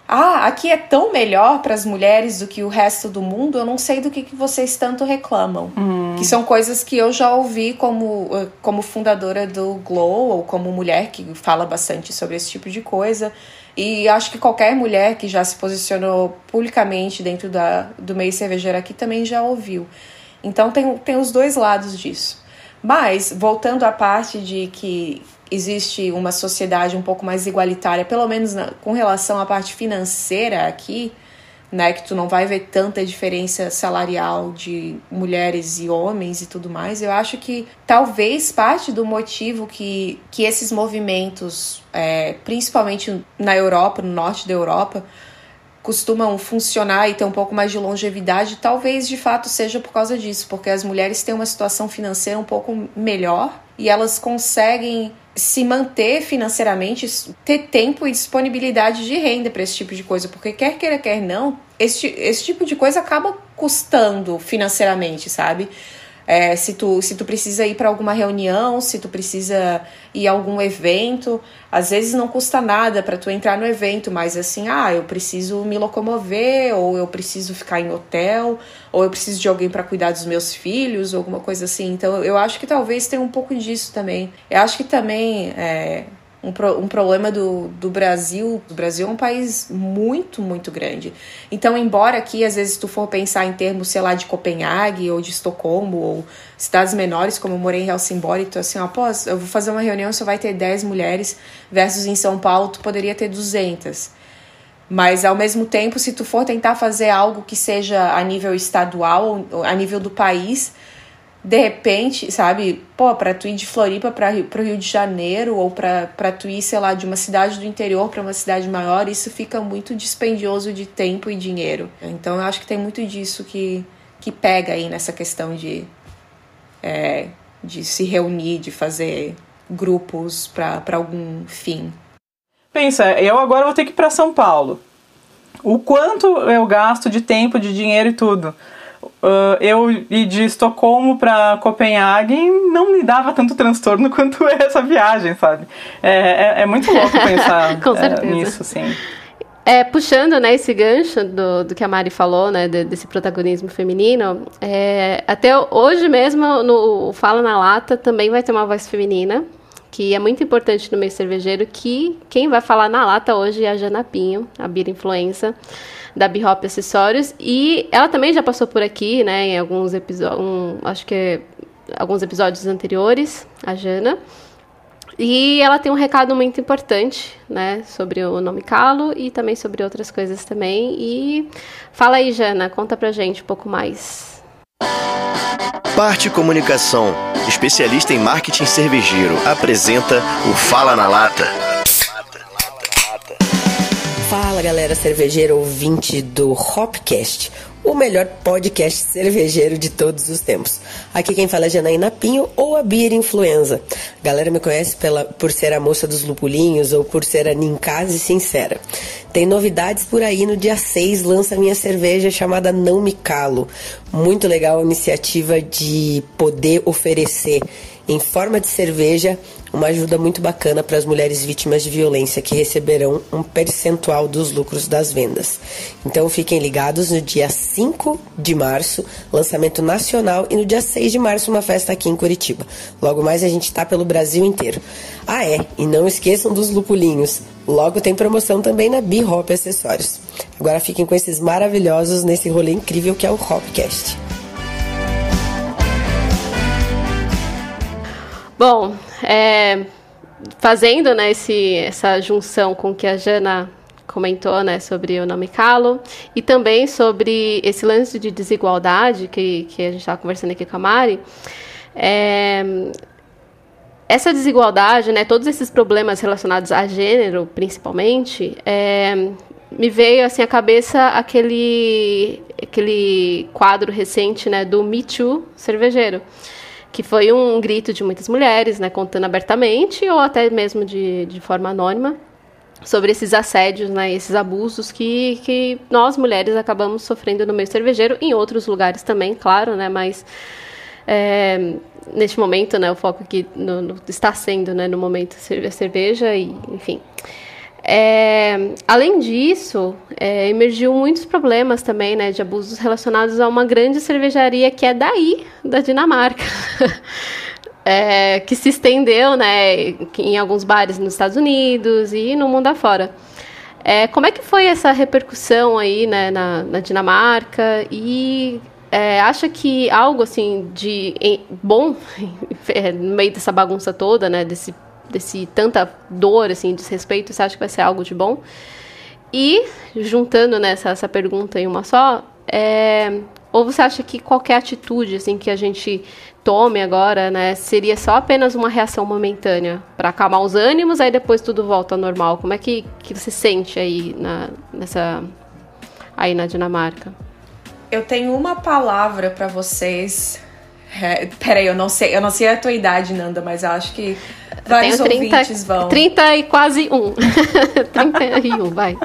ah, aqui é tão melhor para as mulheres do que o resto do mundo, eu não sei do que, que vocês tanto reclamam. Hum. Que são coisas que eu já ouvi como, eh, como fundadora do Glow, ou como mulher que fala bastante sobre esse tipo de coisa. E acho que qualquer mulher que já se posicionou publicamente dentro da, do meio cervejeiro aqui também já ouviu. Então tem, tem os dois lados disso. Mas, voltando à parte de que existe uma sociedade um pouco mais igualitária, pelo menos na, com relação à parte financeira aqui, né, que tu não vai ver tanta diferença salarial de mulheres e homens e tudo mais, eu acho que talvez parte do motivo que, que esses movimentos, é, principalmente na Europa, no norte da Europa, costumam funcionar e ter um pouco mais de longevidade, talvez de fato seja por causa disso, porque as mulheres têm uma situação financeira um pouco melhor e elas conseguem se manter financeiramente, ter tempo e disponibilidade de renda para esse tipo de coisa, porque quer queira, quer não, esse, esse tipo de coisa acaba custando financeiramente, sabe? É, se, tu, se tu precisa ir para alguma reunião, se tu precisa ir a algum evento, às vezes não custa nada para tu entrar no evento, mas assim, ah, eu preciso me locomover, ou eu preciso ficar em hotel, ou eu preciso de alguém para cuidar dos meus filhos, ou alguma coisa assim. Então eu acho que talvez tenha um pouco disso também. Eu acho que também é, um, pro, um problema do, do Brasil. O Brasil é um país muito, muito grande. Então, embora aqui, às vezes, tu for pensar em termos, sei lá, de Copenhague ou de Estocolmo ou cidades menores, como eu morei em Helsingborg, e tu assim, ó, pô, eu vou fazer uma reunião, só vai ter 10 mulheres, versus em São Paulo tu poderia ter 200. Mas ao mesmo tempo, se tu for tentar fazer algo que seja a nível estadual, a nível do país, de repente, sabe, pô, pra tu ir de Floripa para pro Rio de Janeiro ou pra, pra tu ir, sei lá, de uma cidade do interior para uma cidade maior, isso fica muito dispendioso de tempo e dinheiro. Então eu acho que tem muito disso que, que pega aí nessa questão de, é, de se reunir, de fazer grupos para algum fim. Pensa, eu agora vou ter que ir para São Paulo. O quanto eu gasto de tempo, de dinheiro e tudo Uh, eu ir de Estocolmo para Copenhague não me dava tanto transtorno quanto essa viagem, sabe? É, é, é muito louco pensar é, nisso, sim. É, puxando né, esse gancho do, do que a Mari falou, né, de, desse protagonismo feminino, é, até hoje mesmo no Fala na Lata também vai ter uma voz feminina, que é muito importante no meio cervejeiro, que quem vai falar na lata hoje é a Jana Pinho, a Bira Influenza da Bihop Acessórios. E ela também já passou por aqui, né, em alguns episódios, um, acho que alguns episódios anteriores, a Jana. E ela tem um recado muito importante, né, sobre o nome Calo e também sobre outras coisas também. E fala aí, Jana, conta pra gente um pouco mais. Parte Comunicação, especialista em marketing cervejeiro, apresenta o Fala na Lata. Fala galera cervejeira ouvinte do Hopcast, o melhor podcast cervejeiro de todos os tempos. Aqui quem fala é Janaína Pinho ou a Beer Influenza. A galera me conhece pela, por ser a moça dos lupulinhos ou por ser a Ninkase Sincera. Tem novidades por aí, no dia 6 lança minha cerveja chamada Não Me Calo. Muito legal a iniciativa de poder oferecer em forma de cerveja uma ajuda muito bacana para as mulheres vítimas de violência que receberão um percentual dos lucros das vendas. Então fiquem ligados no dia 5 de março, lançamento nacional, e no dia 6 de março, uma festa aqui em Curitiba. Logo mais a gente está pelo Brasil inteiro. Ah, é, e não esqueçam dos lupulinhos. Logo tem promoção também na B-Hop Acessórios. Agora fiquem com esses maravilhosos nesse rolê incrível que é o Hopcast. Bom, é, fazendo né, esse, essa junção com o que a Jana comentou né, sobre o nome Calo e também sobre esse lance de desigualdade que, que a gente estava conversando aqui com a Mari. É, essa desigualdade, né, todos esses problemas relacionados a gênero, principalmente, é, me veio assim à cabeça aquele aquele quadro recente, né, do Me Too cervejeiro que foi um grito de muitas mulheres, né, contando abertamente ou até mesmo de, de forma anônima, sobre esses assédios, né, esses abusos que, que nós mulheres acabamos sofrendo no meio cervejeiro, em outros lugares também, claro, né, mas é, neste momento, né, o foco aqui no, no, está sendo, né, no momento cerveja e, enfim. É, além disso, é, emergiu muitos problemas também, né, de abusos relacionados a uma grande cervejaria que é daí, da Dinamarca. é, que se estendeu, né, em alguns bares nos Estados Unidos e no mundo afora. É, como é que foi essa repercussão aí, né, na, na Dinamarca e é, acha que algo assim de em, bom no meio dessa bagunça toda, né, desse, desse tanta dor, assim, desrespeito, você acha que vai ser algo de bom? E juntando nessa né, essa pergunta em uma só, é, ou você acha que qualquer atitude assim que a gente tome agora, né, seria só apenas uma reação momentânea para acalmar os ânimos, aí depois tudo volta ao normal? Como é que, que você sente aí na, nessa aí na Dinamarca? Eu tenho uma palavra para vocês. É, peraí, eu não sei, eu não sei a tua idade, Nanda, mas eu acho que vários 30, ouvintes vão. 30 e quase um. 31, vai.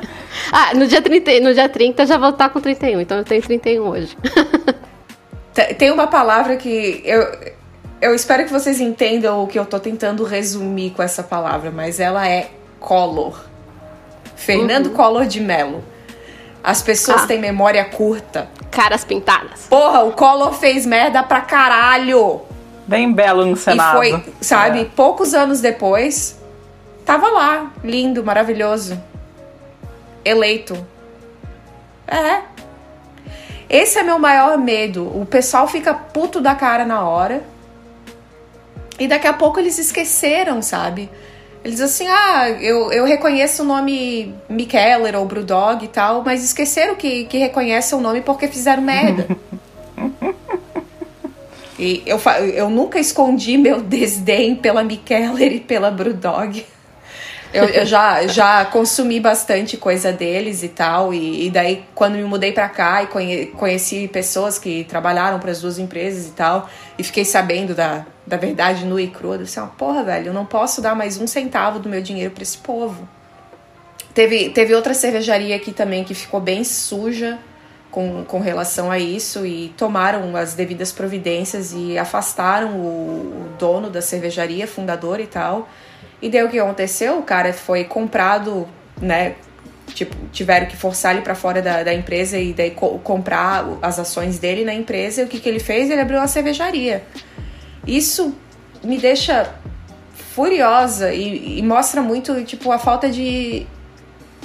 Ah, no dia, 30, no dia 30 já vou estar com 31, então eu tenho 31 hoje. Tem uma palavra que eu, eu espero que vocês entendam o que eu tô tentando resumir com essa palavra, mas ela é color. Fernando uhum. Collor de Mello. As pessoas ah. têm memória curta. Caras pintadas. Porra, o Collor fez merda pra caralho. Bem belo no Senado. E foi, sabe, é. poucos anos depois, tava lá, lindo, maravilhoso eleito. É. Esse é meu maior medo. O pessoal fica puto da cara na hora. E daqui a pouco eles esqueceram, sabe? Eles assim, ah, eu, eu reconheço o nome Mikeller ou Brewdog e tal, mas esqueceram que, que reconhecem o nome porque fizeram merda. e eu, eu nunca escondi meu desdém pela Mikeller e pela Brewdog. Eu, eu, já, já consumi bastante coisa deles e tal. E, e daí, quando me mudei pra cá e conhe, conheci pessoas que trabalharam para as duas empresas e tal, e fiquei sabendo da, da verdade nua e crua, eu disse: uma porra, velho, eu não posso dar mais um centavo do meu dinheiro para esse povo. Teve, teve outra cervejaria aqui também que ficou bem suja com, com relação a isso e tomaram as devidas providências e afastaram o, o dono da cervejaria, fundador e tal. E daí o que aconteceu? O cara foi comprado, né? Tipo, tiveram que forçar ele para fora da, da, empresa e daí co comprar as ações dele na empresa. E o que, que ele fez? Ele abriu uma cervejaria. Isso me deixa furiosa e, e mostra muito, tipo, a falta de.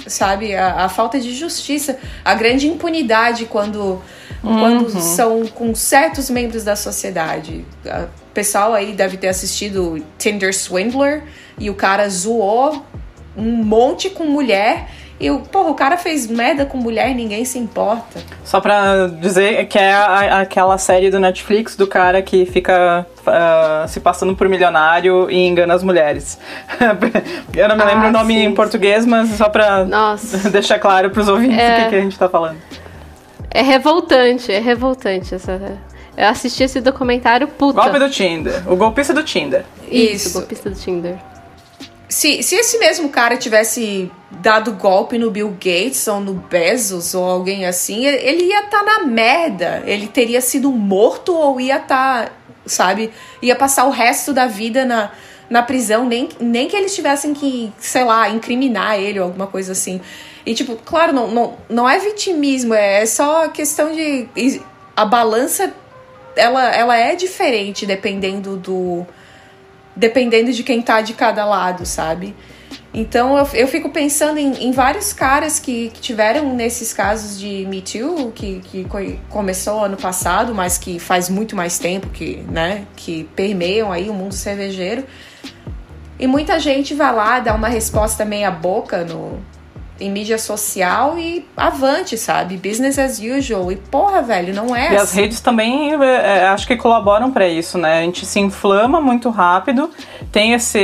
Sabe? A, a, falta de justiça, a grande impunidade quando, uhum. quando são com certos membros da sociedade. O pessoal aí deve ter assistido Tinder Swindler e o cara zoou um monte com mulher. E o, porra, o cara fez merda com mulher e ninguém se importa. Só pra dizer que é a, aquela série do Netflix do cara que fica uh, se passando por milionário e engana as mulheres. Eu não me lembro ah, o nome sim. em português, mas só pra Nossa. deixar claro pros ouvintes é... o que, que a gente tá falando. É revoltante, é revoltante essa. Eu assisti esse documentário puta. Golpe do Tinder. O golpista do Tinder. Isso, Isso. o golpista do Tinder. Se, se esse mesmo cara tivesse dado golpe no Bill Gates ou no Bezos ou alguém assim, ele ia estar tá na merda. Ele teria sido morto ou ia estar, tá, sabe? Ia passar o resto da vida na, na prisão, nem, nem que eles tivessem que, sei lá, incriminar ele ou alguma coisa assim. E, tipo, claro, não, não, não é vitimismo, é só questão de. A balança, ela, ela é diferente dependendo do dependendo de quem tá de cada lado, sabe? Então eu, eu fico pensando em, em vários caras que, que, tiveram nesses casos de Me Too, que, que começou ano passado, mas que faz muito mais tempo que, né, que permeiam aí o mundo cervejeiro. E muita gente vai lá dar uma resposta meia boca no, em mídia social e avante, sabe? Business as usual. E porra, velho, não é E assim. as redes também é, é acho que colaboram para isso, né? A gente se inflama muito rápido, tem esse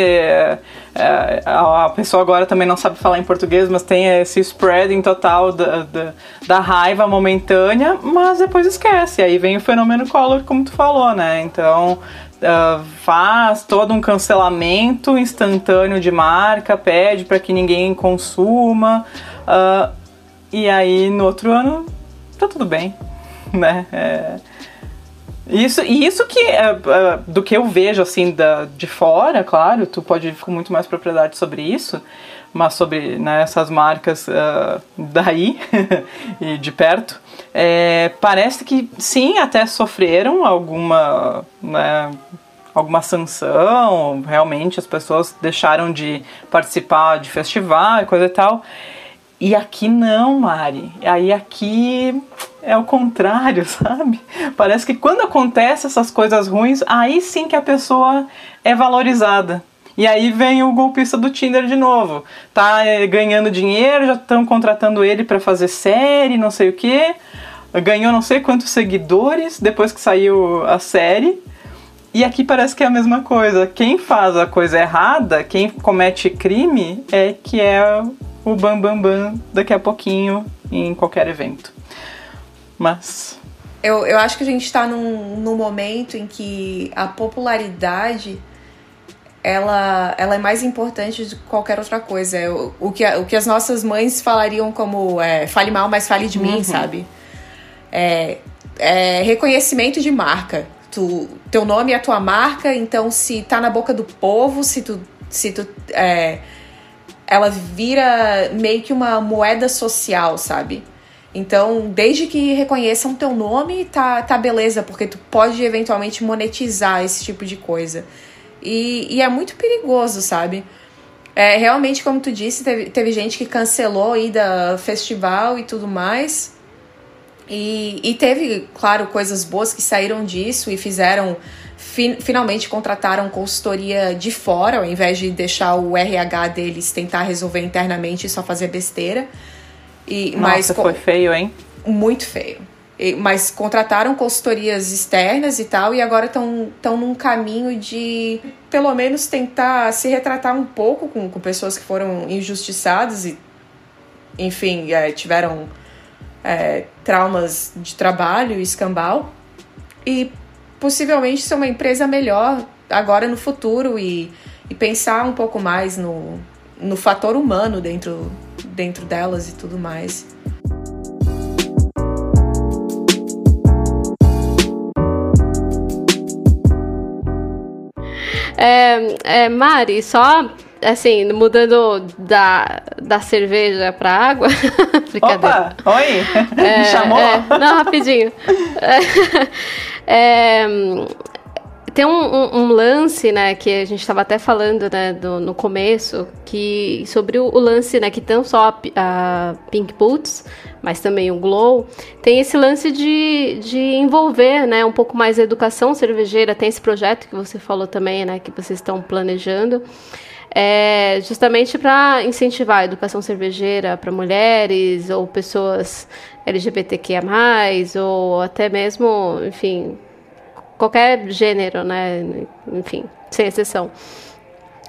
é, a pessoa agora também não sabe falar em português, mas tem esse spreading total da, da, da raiva momentânea, mas depois esquece. Aí vem o fenômeno color, como tu falou, né? Então uh, faz todo um cancelamento instantâneo de marca, pede para que ninguém consuma, uh, e aí no outro ano tá tudo bem, né? É, isso, e isso que é, do que eu vejo assim da, de fora, claro, tu pode ir com muito mais propriedade sobre isso, mas sobre né, essas marcas uh, daí e de perto, é, parece que sim, até sofreram alguma, né, alguma sanção, realmente as pessoas deixaram de participar de festival e coisa e tal. E aqui não, Mari. Aí aqui é o contrário, sabe? Parece que quando acontece essas coisas ruins, aí sim que a pessoa é valorizada. E aí vem o golpista do Tinder de novo. Tá é, ganhando dinheiro, já estão contratando ele para fazer série, não sei o quê. Ganhou não sei quantos seguidores depois que saiu a série. E aqui parece que é a mesma coisa. Quem faz a coisa errada, quem comete crime, é que é o Bam Bam Bam daqui a pouquinho em qualquer evento. Mas. Eu, eu acho que a gente está num, num momento em que a popularidade ela, ela é mais importante de qualquer outra coisa. É o, o, que, o que as nossas mães falariam como é, fale mal, mas fale de mim, uhum. sabe? É, é, reconhecimento de marca. Tu, teu nome é a tua marca, então se tá na boca do povo, se tu, se tu é, ela vira meio que uma moeda social, sabe? Então, desde que reconheçam teu nome, tá, tá beleza, porque tu pode eventualmente monetizar esse tipo de coisa. E, e é muito perigoso, sabe? É, realmente, como tu disse, teve, teve gente que cancelou a ida festival e tudo mais. E, e teve, claro, coisas boas que saíram disso e fizeram fin finalmente contrataram consultoria de fora, ao invés de deixar o RH deles tentar resolver internamente e só fazer besteira. E, Nossa, mas, foi feio, hein? Muito feio. Mas contrataram consultorias externas e tal, e agora estão num caminho de, pelo menos, tentar se retratar um pouco com, com pessoas que foram injustiçadas e, enfim, é, tiveram é, traumas de trabalho e escambau. E possivelmente ser uma empresa melhor agora no futuro e, e pensar um pouco mais no, no fator humano dentro, dentro delas e tudo mais. É, é, Mari, só assim, mudando da, da cerveja para água. Opa, oi! É, Chamou? É, não, rapidinho. É, tem um, um, um, lance, né, que a gente estava até falando, né, do, no começo, que sobre o, o, lance, né, que não só a, a, Pink Boots, mas também o Glow, tem esse lance de, de envolver, né, um pouco mais a educação cervejeira. Tem esse projeto que você falou também, né, que vocês estão planejando é justamente para incentivar a educação cervejeira para mulheres ou pessoas LGBTQIA+, ou até mesmo, enfim, qualquer gênero, né? Enfim, sem exceção.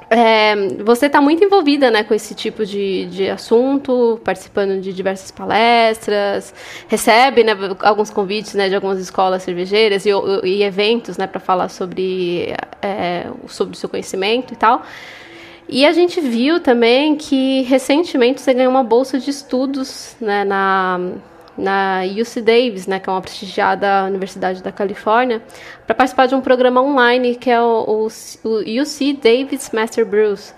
É, você está muito envolvida né, com esse tipo de, de assunto, participando de diversas palestras, recebe né, alguns convites né, de algumas escolas cervejeiras e, e eventos né, para falar sobre, é, sobre o seu conhecimento e tal. E a gente viu também que recentemente você ganhou uma bolsa de estudos né, na, na UC Davis, né, que é uma prestigiada universidade da Califórnia, para participar de um programa online que é o, o, o UC Davis Master Brews.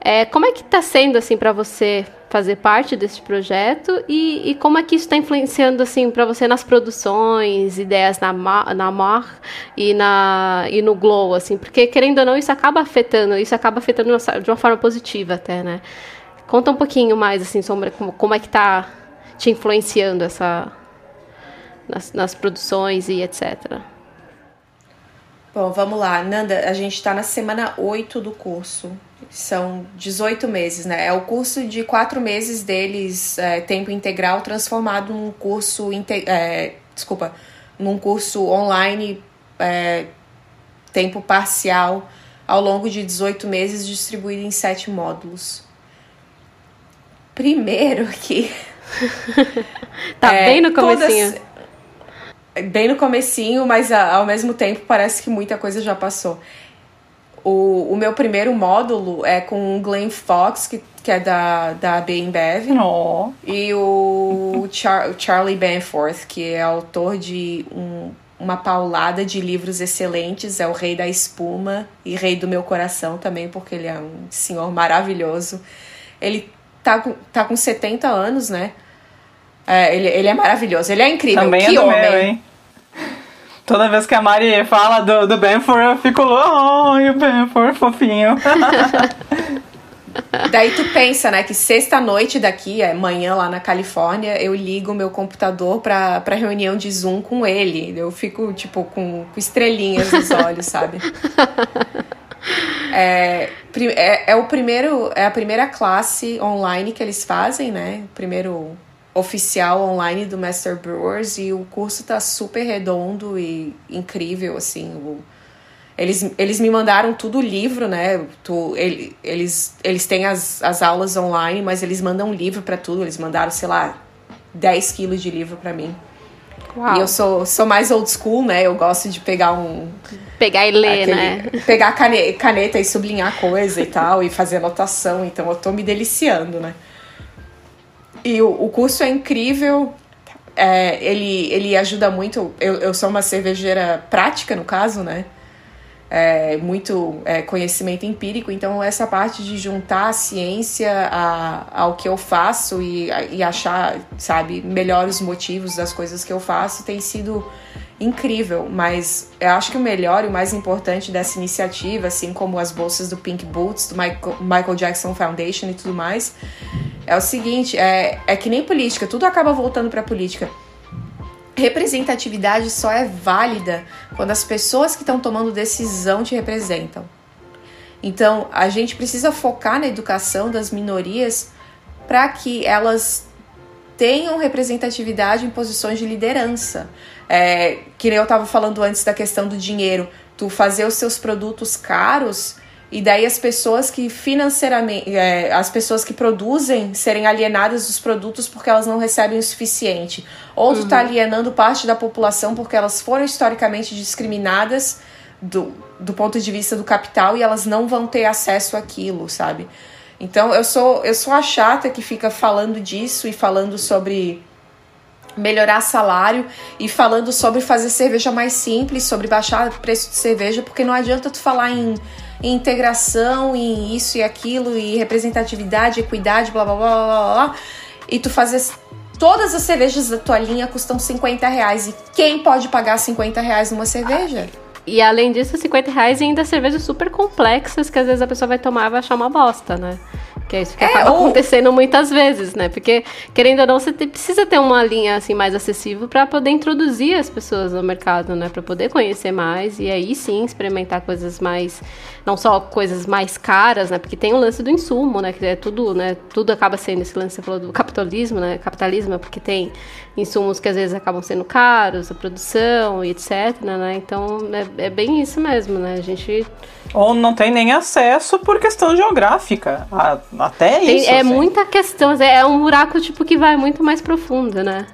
É, como é que está sendo assim para você fazer parte desse projeto e, e como é que isso está influenciando assim para você nas produções, ideias na na Mar e na e no Glow assim, porque querendo ou não isso acaba afetando, isso acaba afetando de uma forma positiva até, né? Conta um pouquinho mais assim sobre como, como é que está te influenciando essa nas, nas produções e etc. Bom, vamos lá. Nanda, a gente está na semana 8 do curso. São 18 meses, né? É o curso de quatro meses deles, é, tempo integral, transformado num curso. É, desculpa, num curso online, é, tempo parcial, ao longo de 18 meses, distribuído em sete módulos. Primeiro que. tá é, bem no comecinho. Todas, bem no comecinho, mas ao mesmo tempo parece que muita coisa já passou. O, o meu primeiro módulo é com o Glenn Fox, que, que é da, da BMBev. Oh. E o Char, Charlie Benforth, que é autor de um, uma paulada de livros excelentes. É o Rei da Espuma e Rei do Meu Coração também, porque ele é um senhor maravilhoso. Ele tá, tá com 70 anos, né? É, ele, ele é maravilhoso, ele é incrível. Também que é homem! Meu, hein? Toda vez que a Mari fala do, do Benford, eu fico, oh, o Benford, fofinho. Daí tu pensa, né, que sexta-noite daqui, é manhã lá na Califórnia, eu ligo o meu computador pra, pra reunião de Zoom com ele. Eu fico, tipo, com, com estrelinhas nos olhos, sabe? É, é, é, o primeiro, é a primeira classe online que eles fazem, né? Primeiro oficial online do Master Brewers e o curso tá super redondo e incrível, assim. O, eles, eles me mandaram tudo livro, né? Tu, ele, eles, eles têm as, as aulas online, mas eles mandam livro para tudo. Eles mandaram, sei lá, 10 quilos de livro para mim. Uau. E eu sou, sou mais old school, né? Eu gosto de pegar um. Pegar e ler, aquele, né? Pegar caneta, caneta e sublinhar coisa e tal, e fazer anotação. Então eu tô me deliciando, né? E o, o curso é incrível. É, ele, ele ajuda muito. Eu, eu sou uma cervejeira prática, no caso, né? É, muito é, conhecimento empírico, então essa parte de juntar a ciência a, ao que eu faço e, e achar, sabe, melhores motivos das coisas que eu faço tem sido incrível, mas eu acho que o melhor e o mais importante dessa iniciativa, assim como as bolsas do Pink Boots, do Michael Jackson Foundation e tudo mais, é o seguinte, é, é que nem política, tudo acaba voltando para política. Representatividade só é válida quando as pessoas que estão tomando decisão te representam. Então, a gente precisa focar na educação das minorias para que elas tenham representatividade em posições de liderança. É, que nem eu estava falando antes da questão do dinheiro. Tu fazer os seus produtos caros e daí as pessoas que financeiramente, é, as pessoas que produzem serem alienadas dos produtos porque elas não recebem o suficiente. Ou tu tá uhum. alienando parte da população porque elas foram historicamente discriminadas do, do ponto de vista do capital e elas não vão ter acesso àquilo, sabe? Então eu sou eu sou a chata que fica falando disso e falando sobre melhorar salário e falando sobre fazer cerveja mais simples, sobre baixar o preço de cerveja, porque não adianta tu falar em em integração, em isso e aquilo, e representatividade, equidade, blá blá blá blá blá, e tu fazes. Todas as cervejas da tua linha custam 50 reais. E quem pode pagar 50 reais numa cerveja? E além disso, 50 reais ainda cervejas super complexas que às vezes a pessoa vai tomar e vai achar uma bosta, né? Que é isso que é, acaba ou... acontecendo muitas vezes, né? Porque, querendo ou não, você te, precisa ter uma linha assim mais acessível para poder introduzir as pessoas no mercado, né? Para poder conhecer mais e aí sim experimentar coisas mais não só coisas mais caras, né? Porque tem o lance do insumo, né? Que é tudo, né? Tudo acaba sendo esse lance, você falou do capitalismo, né? Capitalismo, porque tem insumos que às vezes acabam sendo caros, a produção e etc, né? Então é, é bem isso mesmo, né? A gente ou não tem nem acesso por questão geográfica. Até tem, isso. É assim. muita questão, é um buraco tipo que vai muito mais profundo, né?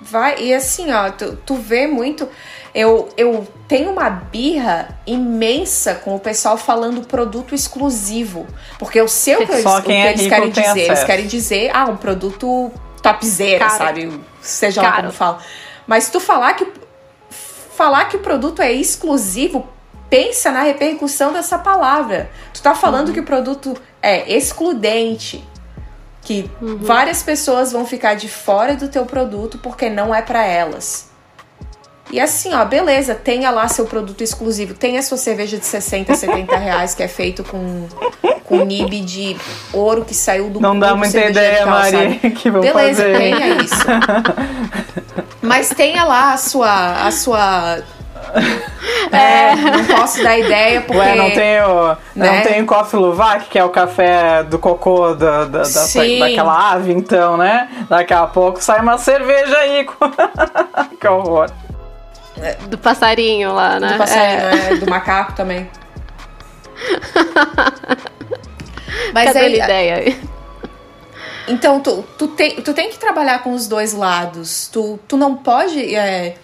Vai, e assim, ó, tu, tu vê muito. Eu, eu tenho uma birra imensa com o pessoal falando produto exclusivo. Porque eu sei o que, eles, o que é eles querem dizer. Acesso. Eles querem dizer, ah, um produto topzera, sabe? Seja Caro. lá como fala. Mas tu falar que falar que o produto é exclusivo, pensa na repercussão dessa palavra. Tu tá falando uhum. que o produto é excludente, que uhum. várias pessoas vão ficar de fora do teu produto porque não é para elas. E assim, ó, beleza, tenha lá seu produto exclusivo. Tenha sua cerveja de 60, 70 reais que é feito com, com nib de ouro que saiu do Não dá muita ideia, Mari, que vão Beleza, fazer. tenha isso. Mas tenha lá a sua, a sua é, não posso dar ideia porque. Ué, não tem o, né? não tem o Coffee Luwak, que é o café do cocô da, da, da, daquela ave, então, né? Daqui a pouco sai uma cerveja aí. que horror. Do passarinho lá, né? Do passarinho, é. É, do macaco também. Mas Cadê aí, a ideia aí? Então, tu, tu, tem, tu tem que trabalhar com os dois lados. Tu, tu não pode. é,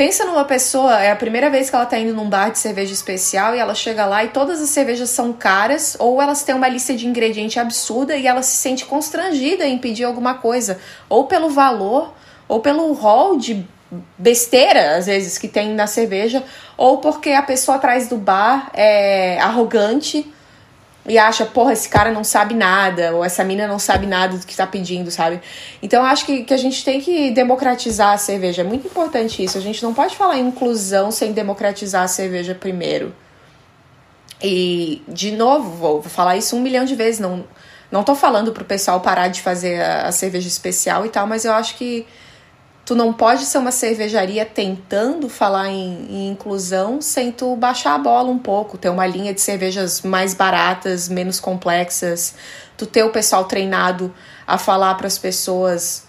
pensa numa pessoa, é a primeira vez que ela tá indo num bar de cerveja especial e ela chega lá e todas as cervejas são caras, ou elas têm uma lista de ingrediente absurda e ela se sente constrangida em pedir alguma coisa, ou pelo valor, ou pelo rol de besteira, às vezes, que tem na cerveja, ou porque a pessoa atrás do bar é arrogante e acha, porra, esse cara não sabe nada, ou essa mina não sabe nada do que tá pedindo, sabe? Então acho que, que a gente tem que democratizar a cerveja. É muito importante isso. A gente não pode falar em inclusão sem democratizar a cerveja primeiro. E, de novo, vou falar isso um milhão de vezes. Não, não tô falando pro pessoal parar de fazer a, a cerveja especial e tal, mas eu acho que tu não pode ser uma cervejaria tentando falar em, em, inclusão sem tu baixar a bola um pouco, ter uma linha de cervejas mais baratas, menos complexas, tu ter o pessoal treinado a falar para as pessoas.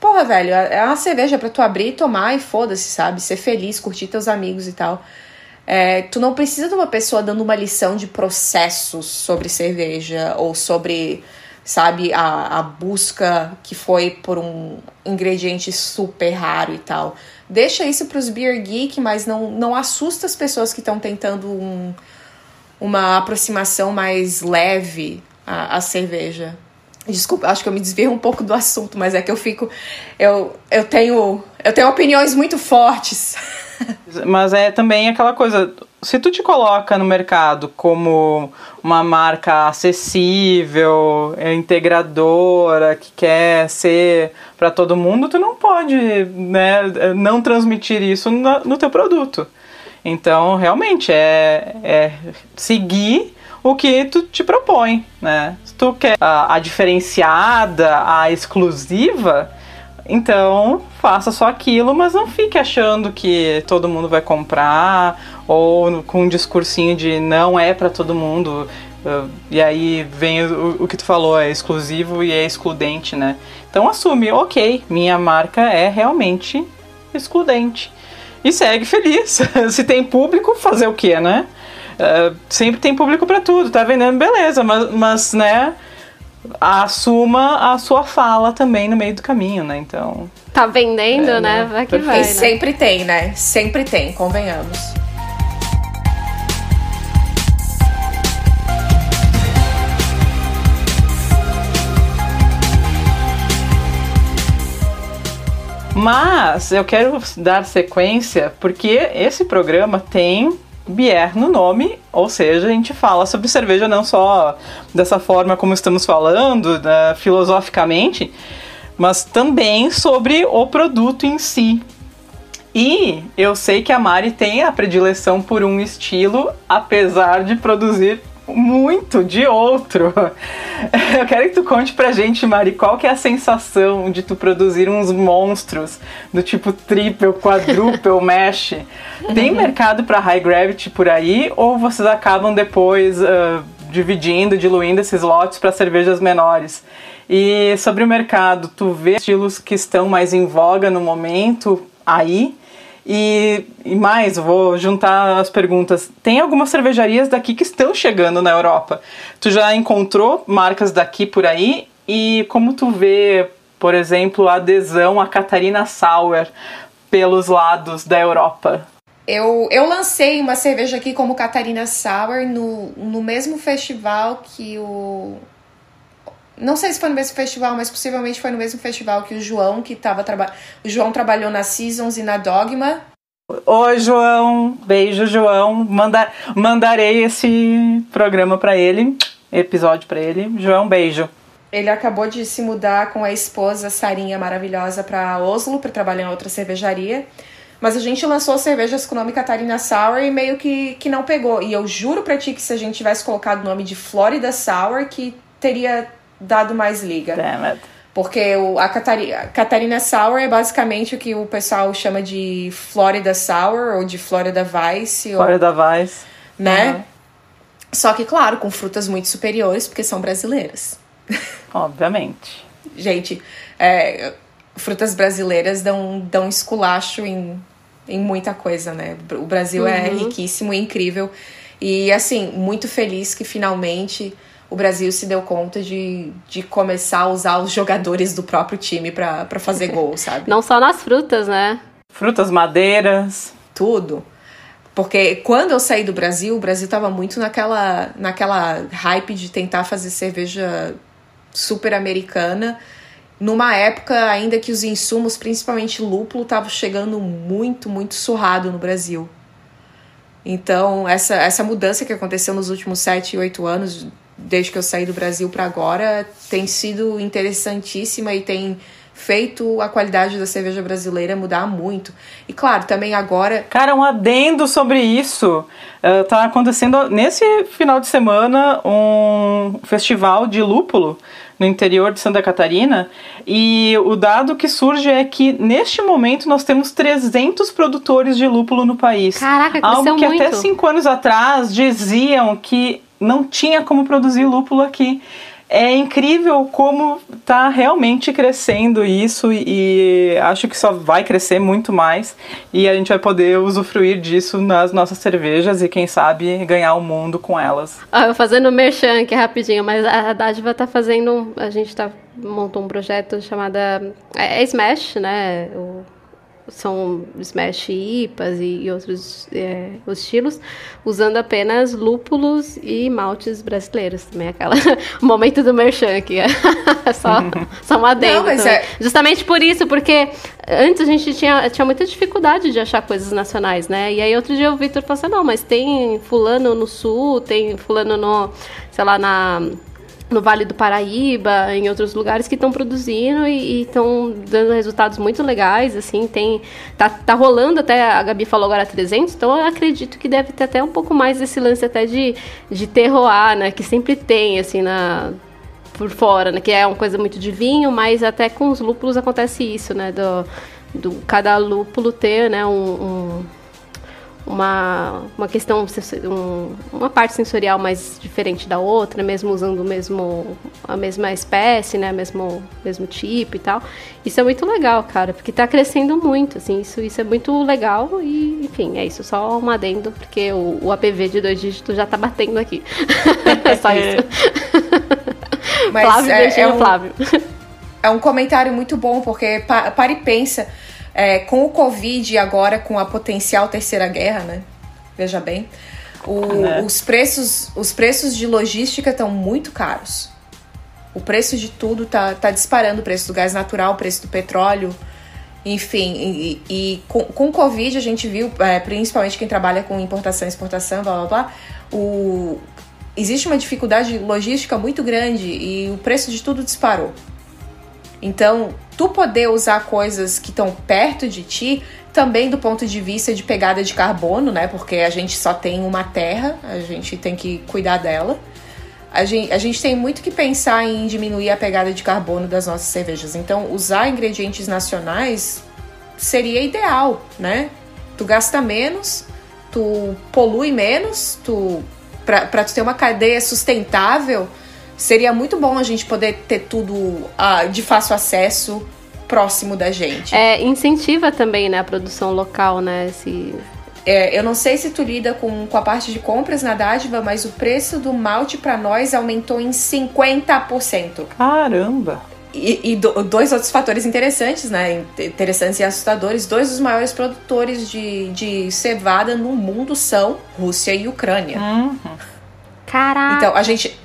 Porra, velho, é uma cerveja para tu abrir e tomar e foda-se, sabe? Ser feliz, curtir teus amigos e tal. É, tu não precisa de uma pessoa dando uma lição de processos sobre cerveja ou sobre sabe? A, a busca que foi por um ingrediente super raro e tal. Deixa isso para os beer geek, mas não, não assusta as pessoas que estão tentando um, uma aproximação mais leve à, à cerveja. Desculpa, acho que eu me desvio um pouco do assunto, mas é que eu fico. Eu, eu tenho. Eu tenho opiniões muito fortes. Mas é também aquela coisa, se tu te coloca no mercado como uma marca acessível, é integradora, que quer ser para todo mundo, tu não pode né, não transmitir isso no, teu produto. Então, realmente, é, é seguir o que tu te propõe, né? Se tu quer a, a diferenciada, a exclusiva, então, faça só aquilo, mas não fique achando que todo mundo vai comprar ou com um discursinho de não é para todo mundo. E aí vem o, o, que tu falou, é exclusivo e é excludente, né? Então assume, ok, minha marca é realmente excludente. E segue feliz. Se tem público, fazer o quê, né? Uh, sempre tem público para tudo, tá vendendo, beleza, mas, mas né? Assuma a sua fala também no meio do caminho, né? Então. Tá vendendo, é, né? Vai que vai. E né? sempre tem, né? Sempre tem, convenhamos. Mas eu quero dar sequência porque esse programa tem Bier no nome, ou seja, a gente fala sobre cerveja não só dessa forma como estamos falando, né, filosoficamente, mas também sobre o produto em si. E eu sei que a Mari tem a predileção por um estilo, apesar de produzir muito de outro. Eu quero que tu conte pra gente, Mari, qual que é a sensação de tu produzir uns monstros do tipo triple, quadruple, mesh? Tem mercado para high gravity por aí ou vocês acabam depois uh, dividindo, diluindo esses lotes para cervejas menores? E sobre o mercado, tu vê estilos que estão mais em voga no momento aí? E, e mais, vou juntar as perguntas. Tem algumas cervejarias daqui que estão chegando na Europa. Tu já encontrou marcas daqui por aí? E como tu vê, por exemplo, a adesão à Catarina Sauer pelos lados da Europa? Eu, eu lancei uma cerveja aqui como Catarina Sour no, no mesmo festival que o. Não sei se foi no mesmo festival, mas possivelmente foi no mesmo festival que o João, que estava trabalhando. O João trabalhou na Seasons e na Dogma. Oi, João. Beijo, João. Manda, mandarei esse programa para ele, episódio para ele. João, beijo. Ele acabou de se mudar com a esposa Sarinha maravilhosa para Oslo para trabalhar em outra cervejaria. Mas a gente lançou cervejas com o nome Catarina Sour e meio que, que não pegou. E eu juro pra ti que se a gente tivesse colocado o nome de Florida Sour, que teria dado mais liga. Damn it. Porque o, a Catarina, Catarina Sour é basicamente o que o pessoal chama de Florida Sour ou de Florida Vice. Florida ou, Vice. Né? Uhum. Só que, claro, com frutas muito superiores, porque são brasileiras. Obviamente. gente, é, frutas brasileiras dão, dão esculacho em, em muita coisa, né? O Brasil é uhum. é riquíssimo e incrível. E assim, muito feliz que finalmente o Brasil se deu conta de, de começar a usar os jogadores do próprio time para fazer gol, sabe? Não só nas frutas, né? Frutas, madeiras. Tudo. Porque quando eu saí do Brasil, o Brasil tava muito naquela, naquela hype de tentar fazer cerveja super americana, numa época ainda que os insumos, principalmente lúpulo, estavam chegando muito, muito surrado no Brasil. Então, essa, essa mudança que aconteceu nos últimos 7, 8 anos, desde que eu saí do Brasil para agora, tem sido interessantíssima e tem feito a qualidade da cerveja brasileira mudar muito. E claro, também agora. Cara, um adendo sobre isso. Uh, tá acontecendo nesse final de semana um festival de lúpulo no interior de Santa Catarina. E o dado que surge é que neste momento nós temos 300 produtores de lúpulo no país. Caraca, Algo que muito. até cinco anos atrás diziam que não tinha como produzir lúpulo aqui é incrível como está realmente crescendo isso e acho que só vai crescer muito mais e a gente vai poder usufruir disso nas nossas cervejas e quem sabe ganhar o mundo com elas. Ah, fazendo merchan aqui rapidinho, mas a Dádiva tá fazendo, a gente tá montou um projeto chamado é, é Smash, né? O são Smash IPAs e, e outros é, estilos, usando apenas lúpulos e maltes brasileiros também. Aquela o momento do merchan aqui. só, só uma adendo. É... Justamente por isso, porque antes a gente tinha, tinha muita dificuldade de achar coisas nacionais, né? E aí outro dia o Victor falou assim, não, mas tem fulano no sul, tem fulano no, sei lá, na no Vale do Paraíba, em outros lugares que estão produzindo e estão dando resultados muito legais, assim, tem tá, tá rolando até, a Gabi falou agora 300, então eu acredito que deve ter até um pouco mais desse lance até de, de terroir, né, que sempre tem, assim, na por fora, né, que é uma coisa muito de vinho, mas até com os lúpulos acontece isso, né, do, do cada lúpulo ter, né, um, um uma, uma questão, um, uma parte sensorial mais diferente da outra, mesmo usando o mesmo, a mesma espécie, né, mesmo, mesmo tipo e tal. Isso é muito legal, cara, porque tá crescendo muito, assim, isso, isso é muito legal e, enfim, é isso, só um adendo, porque o, o APV de dois dígitos já tá batendo aqui. é só isso. Mas Flávio, é, é um, Flávio. É um comentário muito bom, porque para e pensa é, com o Covid e agora com a potencial terceira guerra, né? Veja bem, o, né? os, preços, os preços de logística estão muito caros. O preço de tudo tá, tá disparando, o preço do gás natural, o preço do petróleo, enfim. E, e com, com o Covid a gente viu, é, principalmente quem trabalha com importação e exportação, blá blá blá, o, existe uma dificuldade logística muito grande e o preço de tudo disparou. Então, tu poder usar coisas que estão perto de ti, também do ponto de vista de pegada de carbono, né? Porque a gente só tem uma terra, a gente tem que cuidar dela. A gente, a gente tem muito que pensar em diminuir a pegada de carbono das nossas cervejas. Então, usar ingredientes nacionais seria ideal, né? Tu gasta menos, tu polui menos, tu para tu ter uma cadeia sustentável, seria muito bom a gente poder ter tudo uh, de fácil acesso próximo da gente. É, incentiva também, né, a produção local, né, esse... É, eu não sei se tu lida com, com a parte de compras na dádiva, mas o preço do malte para nós aumentou em 50%. Caramba! E, e do, dois outros fatores interessantes, né? Interessantes e assustadores. Dois dos maiores produtores de, de cevada no mundo são Rússia e Ucrânia. Uhum. Caraca! Então, a gente,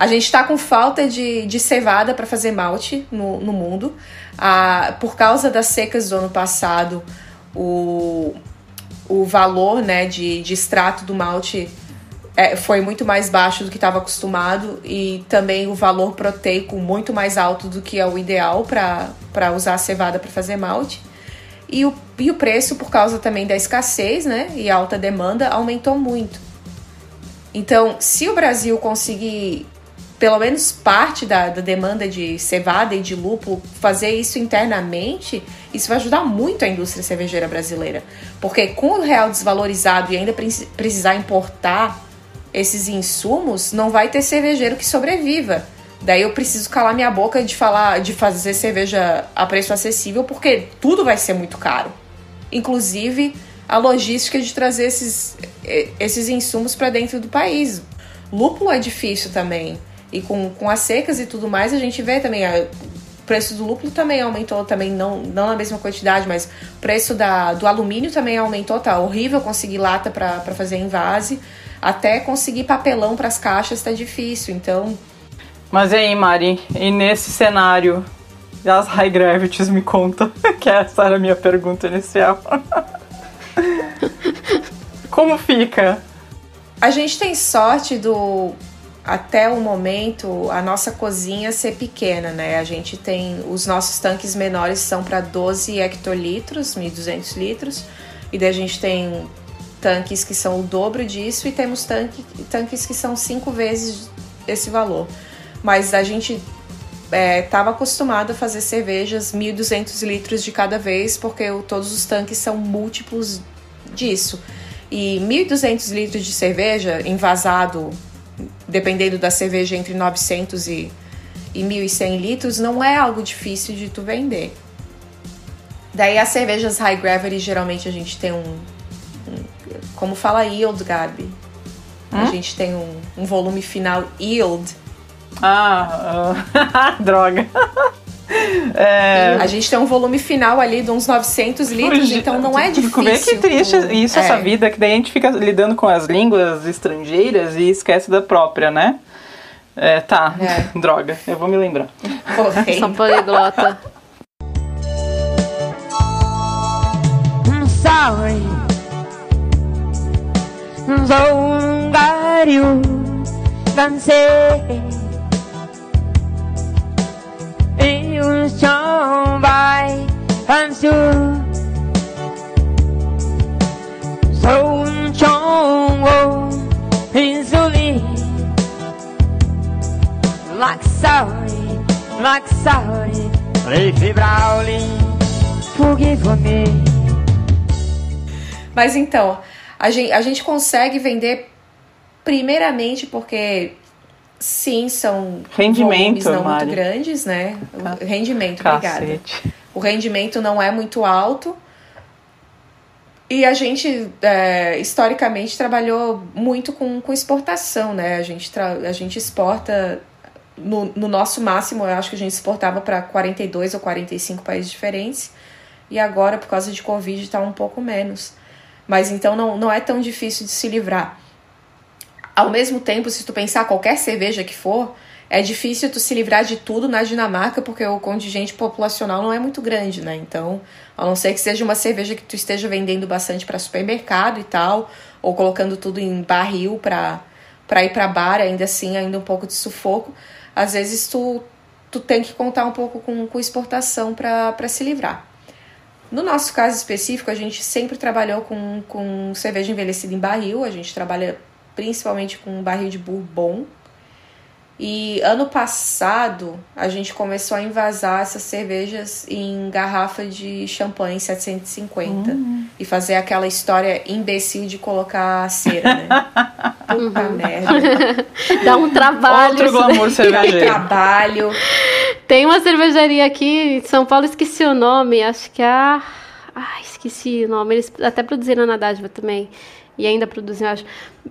a gente está com falta de, de cevada para fazer malte no, no mundo. Ah, por causa das secas do ano passado, o, o valor né, de, de extrato do malte é, foi muito mais baixo do que estava acostumado e também o valor proteico muito mais alto do que é o ideal para usar a cevada para fazer malte. E o, e o preço, por causa também da escassez né, e alta demanda, aumentou muito. Então, se o Brasil conseguir pelo menos parte da, da, demanda de cevada e de lúpulo, fazer isso internamente, isso vai ajudar muito a indústria cervejeira brasileira. Porque com o real desvalorizado e ainda precisar importar esses insumos, não vai ter cervejeiro que sobreviva. Daí eu preciso calar minha boca de falar, de fazer cerveja a preço acessível, porque tudo vai ser muito caro. Inclusive a logística de trazer esses, esses insumos para dentro do país. Lúpulo é difícil também. E com, com as secas e tudo mais, a gente vê também. A, o preço do lúpulo também aumentou, também não, não na mesma quantidade, mas o preço da, do alumínio também aumentou. Tá horrível conseguir lata para fazer envase. Até conseguir papelão para as caixas tá difícil. Então. Mas e aí, Mari? E nesse cenário, as high gravities me conta, que essa era a minha pergunta inicial. Como fica? A gente tem sorte do até o momento a nossa cozinha ser pequena, né? A gente tem os nossos tanques menores são para 12 hectolitros, 1.200 litros, e daí a gente tem tanques que são o dobro disso e temos tanque, tanques que são cinco vezes esse valor. Mas a gente estava é, acostumado a fazer cervejas 1.200 litros de cada vez, porque o, todos os tanques são múltiplos disso. E 1.200 litros de cerveja envasado dependendo da cerveja, entre 900 e, e 1.100 litros, não é algo difícil de tu vender. Daí as cervejas high gravity, geralmente a gente tem um, um como fala yield, Gabi? Hum? A gente tem um, um volume final yield. Ah, uh, droga. É... A gente tem um volume final ali de uns 900 litros, então não é difícil. Vê que triste isso, é. essa vida, que daí a gente fica lidando com as línguas estrangeiras e esquece da própria, né? É, tá, é. droga, eu vou me lembrar. Okay. São poliglota. I'm sorry. Don't got um chão insuli Like sorry, like sorry Leafy Brawling Forgive me Mas então, a gente, a gente consegue vender primeiramente porque Sim, são rendimento, não Mari. muito grandes, né? O rendimento, obrigada. O rendimento não é muito alto. E a gente, é, historicamente, trabalhou muito com, com exportação, né? A gente, a gente exporta, no, no nosso máximo, eu acho que a gente exportava para 42 ou 45 países diferentes. E agora, por causa de Covid, está um pouco menos. Mas então não, não é tão difícil de se livrar. Ao mesmo tempo, se tu pensar qualquer cerveja que for, é difícil tu se livrar de tudo na Dinamarca porque o contingente populacional não é muito grande, né? Então, a não ser que seja uma cerveja que tu esteja vendendo bastante para supermercado e tal, ou colocando tudo em barril para para ir para bar, ainda assim, ainda um pouco de sufoco, às vezes tu tu tem que contar um pouco com, com exportação para se livrar. No nosso caso específico, a gente sempre trabalhou com, com cerveja envelhecida em barril, a gente trabalha principalmente com barril de bourbon. E ano passado a gente começou a invasar essas cervejas em garrafa de champanhe 750 uhum. e fazer aquela história imbecil de colocar cera, né? Puta uhum. merda. Dá um trabalho. Outro glamour cervejeiro. trabalho. Tem uma cervejaria aqui em São Paulo, esqueci o nome, acho que é a. Ai, esqueci o nome. Eles até produziram na dádiva também e ainda produzem, acho.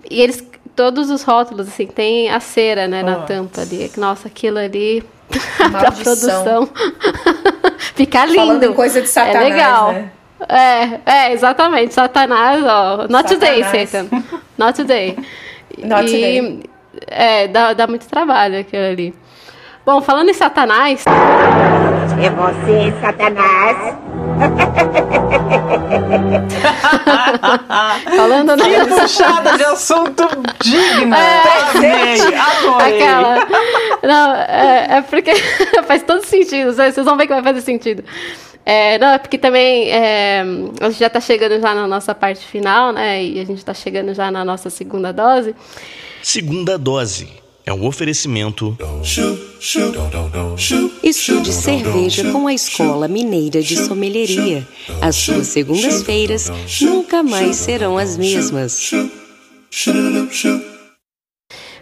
E eles, todos os rótulos, assim, tem a cera, né, na tampa ali. Nossa, aquilo ali, pra produção. Fica lindo. Falando coisa de satanás, É legal. Né? É, é, exatamente. Satanás, ó. Not satanás. today, Satan. Not today. Not e, today. É, dá, dá muito trabalho aquilo ali. Bom, falando em Satanás. É você, Satanás. Falando que na... puxada de assunto digna. É, Amei, adorei. Aquela... Não, é, é porque faz todo sentido. Vocês vão ver que vai fazer sentido. É, não, é porque também é, a gente já está chegando já na nossa parte final, né? E a gente está chegando já na nossa segunda dose. Segunda dose é um oferecimento. Estude cerveja com a Escola Mineira de Sommelieria. As suas segundas-feiras nunca mais serão as mesmas.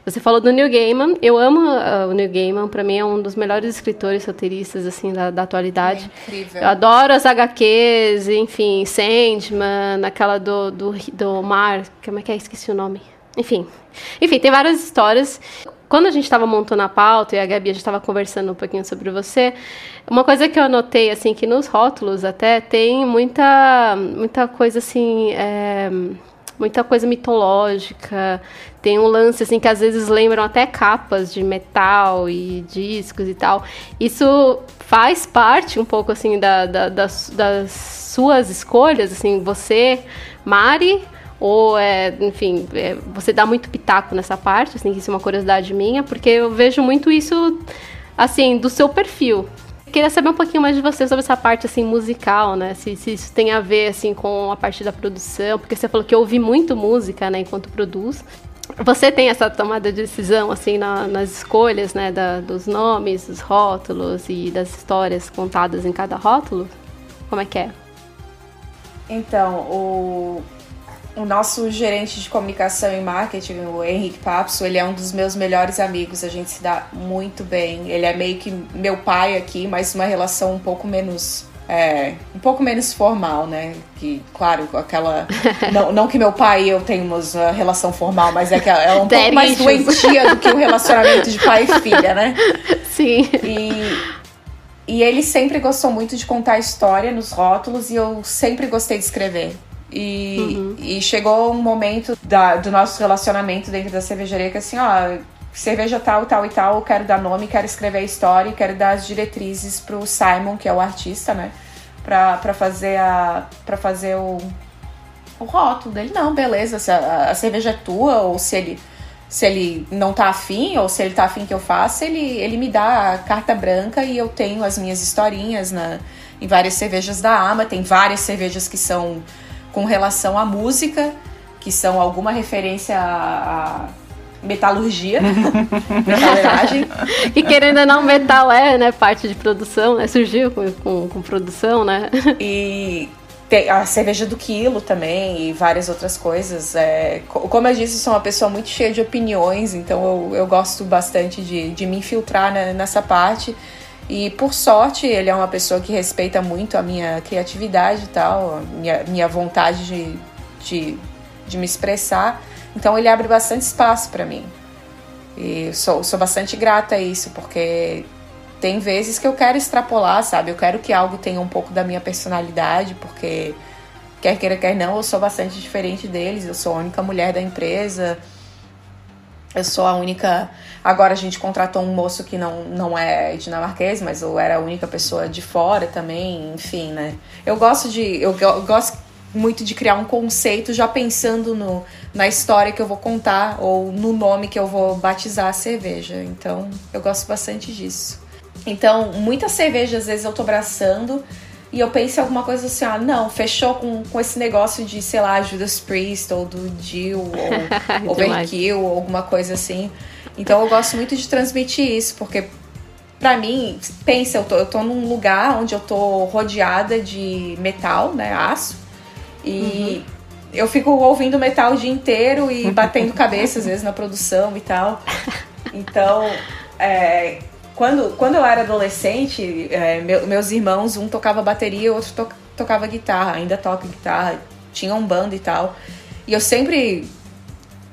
Você falou do Neil Gaiman. Eu amo uh, o Neil Gaiman. Para mim é um dos melhores escritores roteiristas assim da, da atualidade. É incrível. Eu adoro as HQs, enfim, Sandman, aquela do, do, do mar. Como é que é? Esqueci o nome. Enfim. Enfim, tem várias histórias. Quando a gente estava montando a pauta e a Gabi gente estava conversando um pouquinho sobre você, uma coisa que eu notei assim que nos rótulos até tem muita muita coisa assim é, muita coisa mitológica tem um lance assim que às vezes lembram até capas de metal e discos e tal. Isso faz parte um pouco assim da, da, das, das suas escolhas assim você Mari ou é, enfim, é, você dá muito pitaco nessa parte, assim, isso é uma curiosidade minha, porque eu vejo muito isso, assim, do seu perfil. Queria saber um pouquinho mais de você sobre essa parte, assim, musical, né? Se, se isso tem a ver, assim, com a parte da produção, porque você falou que ouve muito música, né, enquanto produz. Você tem essa tomada de decisão, assim, na, nas escolhas, né, da, dos nomes, dos rótulos e das histórias contadas em cada rótulo? Como é que é? Então, o, o nosso gerente de comunicação e marketing, o Henrique Papso, ele é um dos meus melhores amigos, a gente se dá muito bem. Ele é meio que meu pai aqui, mas uma relação um pouco menos. É, um pouco menos formal, né? Que, claro, aquela. não, não que meu pai e eu tenhamos uma relação formal, mas é que ela é um pouco mais doentia do que o um relacionamento de pai e filha, né? Sim. E, e ele sempre gostou muito de contar história nos rótulos e eu sempre gostei de escrever. E, uhum. e chegou um momento da, do nosso relacionamento dentro da cervejaria que assim, ó, cerveja tal, tal e tal, eu quero dar nome, quero escrever a história, quero dar as diretrizes pro Simon, que é o artista, né? Pra, pra fazer a. para fazer o, o rótulo dele. Não, beleza, se a, a, cerveja é tua, ou se ele. Se ele não tá afim, ou se ele tá afim que eu faça, ele, ele me dá a carta branca e eu tenho as minhas historinhas na, em várias cervejas da Ama. Tem várias cervejas que são com relação à música, que são alguma referência à metalurgia, metaleragem. e querendo ou não, metal é né, parte de produção, né? Surgiu com, com, com produção, né? E tem a cerveja do quilo também e várias outras coisas. É, como eu disse, sou uma pessoa muito cheia de opiniões, então eu, eu gosto bastante de, de me infiltrar né, nessa parte. E por sorte, ele é uma pessoa que respeita muito a minha criatividade e tal, minha, minha vontade de, de, de me expressar. Então ele abre bastante espaço para mim. E sou, sou bastante grata a isso, porque tem vezes que eu quero extrapolar, sabe? Eu quero que algo tenha um pouco da minha personalidade, porque quer queira, quer não, eu sou bastante diferente deles. Eu sou a única mulher da empresa. Eu sou a única Agora a gente contratou um moço que não, não é dinamarquês, mas eu era a única pessoa de fora também, enfim, né? Eu gosto de. Eu, eu gosto muito de criar um conceito já pensando no, na história que eu vou contar ou no nome que eu vou batizar a cerveja. Então, eu gosto bastante disso. Então, muitas cervejas, às vezes, eu tô abraçando e eu penso em alguma coisa assim, ah, não, fechou com, com esse negócio de, sei lá, Judas Priest ou do Jill ou Overkill ou alguma coisa assim. Então eu gosto muito de transmitir isso, porque para mim, pensa, eu tô, eu tô num lugar onde eu tô rodeada de metal, né, aço, e uhum. eu fico ouvindo metal o dia inteiro e batendo cabeça às vezes na produção e tal. Então, é, quando, quando eu era adolescente, é, meu, meus irmãos, um tocava bateria, o outro to, tocava guitarra, ainda toca guitarra, tinha um bando e tal. E eu sempre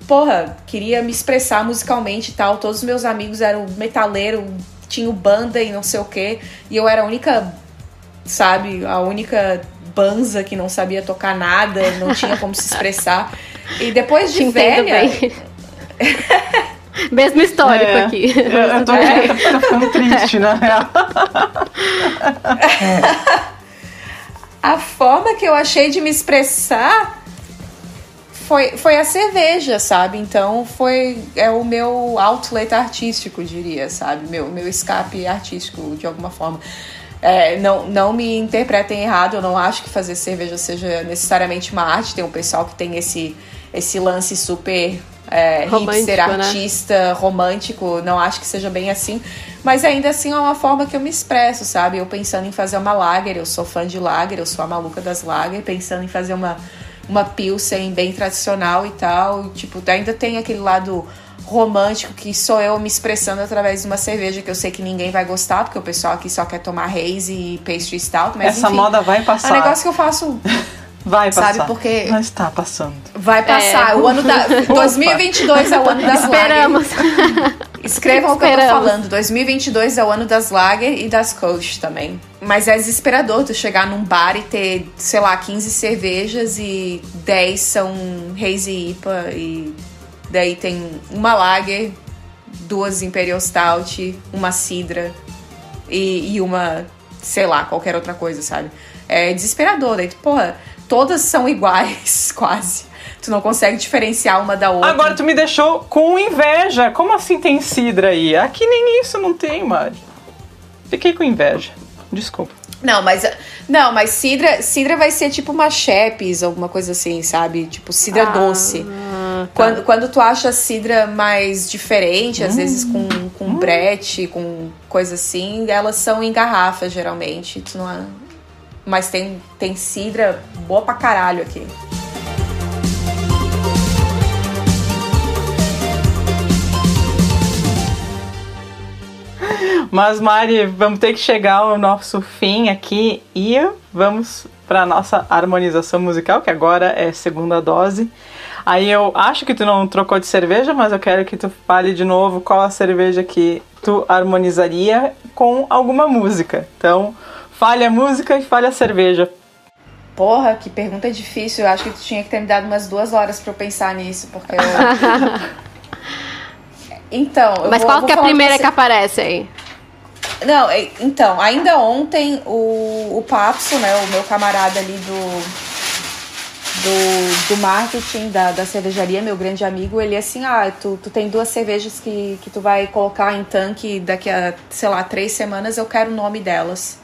porra, queria me expressar musicalmente e tal. Todos os meus amigos eram metaleiro, tinham banda e não sei o quê. E eu era a única, sabe, a única banza que não sabia tocar nada, não tinha como se expressar. E depois de Te velha. Mesmo histórico é, aqui. Eu tô, é. tô ficando triste, na real. a forma que eu achei de me expressar foi, foi a cerveja, sabe? Então foi é o meu outlet artístico, diria, sabe? Meu, meu escape artístico, de alguma forma. É, não, não me interpretem errado, eu não acho que fazer cerveja seja necessariamente uma arte. Tem um pessoal que tem esse, esse lance super é, hipster, né? artista, né? romântico. Não acho que seja bem assim. Mas ainda assim é uma forma que eu me expresso, sabe? Eu pensando em fazer uma lager, eu sou fã de lager, eu sou a maluca das lager, pensando em fazer uma uma pilsen bem tradicional e tal. tipo, ainda tem aquele lado romântico que sou eu me expressando através de uma cerveja que eu sei que ninguém vai gostar, porque o pessoal aqui só quer tomar haze e pastry stout, mas Essa enfim, moda vai passar. É um negócio que eu faço Vai passar. Sabe, porque- Mas tá passando. Vai passar. É. O ano da 2022 é o ano das Esperamos. lager. Escrevam o que eu tô Esperamos. falando. 2022 é o ano das lager e das coach também. Mas é desesperador tu chegar num bar e ter, sei lá, 15 cervejas e 10 são Hazy IPA e daí tem uma lager, duas Imperial Stout, uma Sidra e, e uma, sei lá, qualquer outra coisa, sabe? É desesperador. Daí, tu, porra, todas são iguais, quase. Tu não consegue diferenciar uma da outra. Agora tu me deixou com inveja. Como assim tem cidra aí? Aqui nem isso não tem, Mari. Fiquei com inveja. Desculpa. Não, mas não, mas cidra, cidra vai ser tipo uma chepes, alguma coisa assim, sabe? Tipo cidra Ah, doce. tá. Quando, quando tu acha cidra mais diferente, às Hum. vezes com, com brete, com coisa assim, elas são em garrafa, geralmente. Tu não é- Mas tem, tem cidra boa pra caralho aqui. Mas, Mari, vamos ter que chegar ao nosso fim aqui e vamos para nossa harmonização musical, que agora é segunda dose. Aí eu acho que tu não trocou de cerveja, mas eu quero que tu fale de novo qual a cerveja que tu harmonizaria com alguma música. Então, fale a música e fale a cerveja. Porra, que pergunta difícil. Eu acho que tu tinha que ter me dado umas duas horas pra eu pensar nisso, porque eu... Então, eu Mas vou- qual vou que é a primeira você- que aparece aí? Não, então, ainda ontem o, o Papso, né, o meu camarada ali do, do, do marketing da, da cervejaria, meu grande amigo, ele é assim, ah, tu, tu tem duas cervejas que, que tu vai colocar em tanque daqui a, sei lá, três semanas, eu quero o nome delas.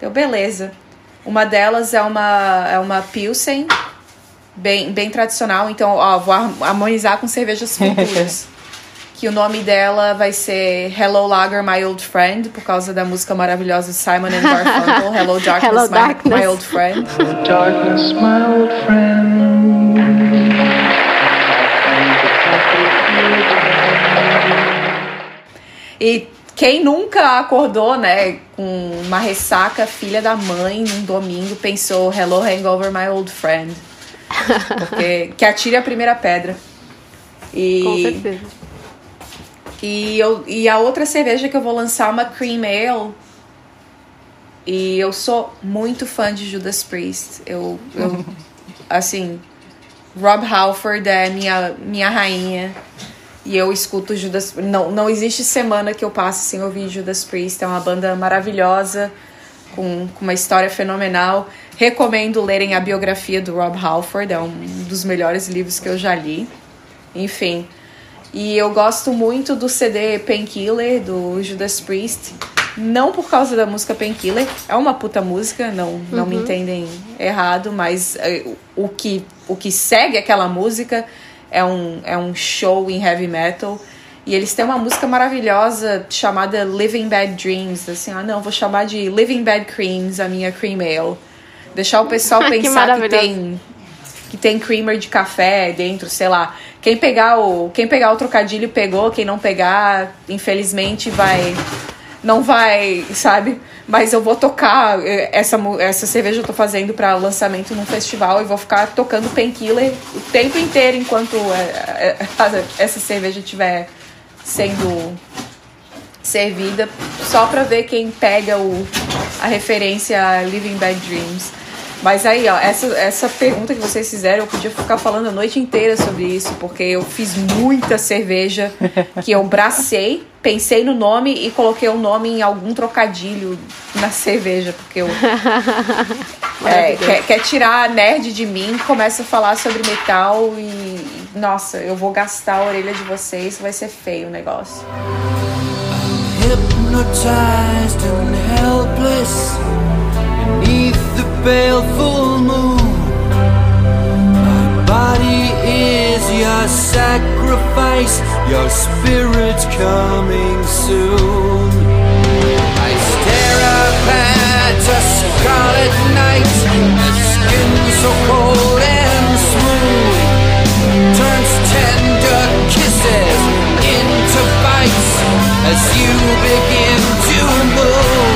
Então, beleza. Uma delas é uma, é uma Pilsen, bem, bem tradicional, então, ó, vou har- harmonizar com cervejas futuras. que o nome dela vai ser Hello Lager, My Old Friend, por causa da música maravilhosa Simon and Garfunkel, Hello Darkness, Hello, my, Darkness. my Old Friend. Darkness, my old friend. E quem nunca acordou, né, com uma ressaca filha da mãe num domingo, pensou Hello Hangover, My Old Friend. Porque que atire a primeira pedra. E, Com certeza. E, eu, e a outra cerveja que eu vou lançar é uma Cream Ale. E eu sou muito fã de Judas Priest. Eu, eu assim, Rob Halford é minha, minha rainha. E eu escuto Judas não Não existe semana que eu passe sem ouvir Judas Priest. É uma banda maravilhosa, com, com uma história fenomenal. Recomendo lerem a biografia do Rob Halford, é um dos melhores livros que eu já li. Enfim. E eu gosto muito do CD Painkiller do Judas Priest. Não por causa da música Painkiller, é uma puta música, não, não me Uhum. entendem errado, mas eh, o, que, o que segue aquela música é um, é um show em heavy metal. E eles têm uma música maravilhosa chamada Living Bad Dreams. Assim, ah, não, vou chamar de Living Bad Creams, a minha cream ale. Deixar o pessoal Que pensar que, maravilhoso. tem que tem creamer de café dentro, sei lá. Quem pegar o quem pegar o trocadilho pegou, quem não pegar, infelizmente vai não vai, sabe? Mas eu vou tocar eh, essa essa cerveja eu tô fazendo para lançamento num festival e vou ficar tocando Painkiller o tempo inteiro enquanto eh, eh, essa cerveja estiver sendo servida só pra ver quem pega o, a referência Living Bad Dreams. Mas aí, ó, essa, essa pergunta que vocês fizeram, eu podia ficar falando a noite inteira sobre isso, porque eu fiz muita cerveja que eu bracei, pensei no nome e coloquei o nome em algum trocadilho na cerveja, porque eu. É, quer, quer tirar a nerd de mim, começa a falar sobre metal e. Nossa, eu vou gastar a orelha de vocês, vai ser feio o negócio. hypnotized and helpless pale full moon. My body is your sacrifice. Your spirit's coming soon. I stare up at a scarlet night. The skin so cold and smooth. Turns tender kisses into bites As you begin to move.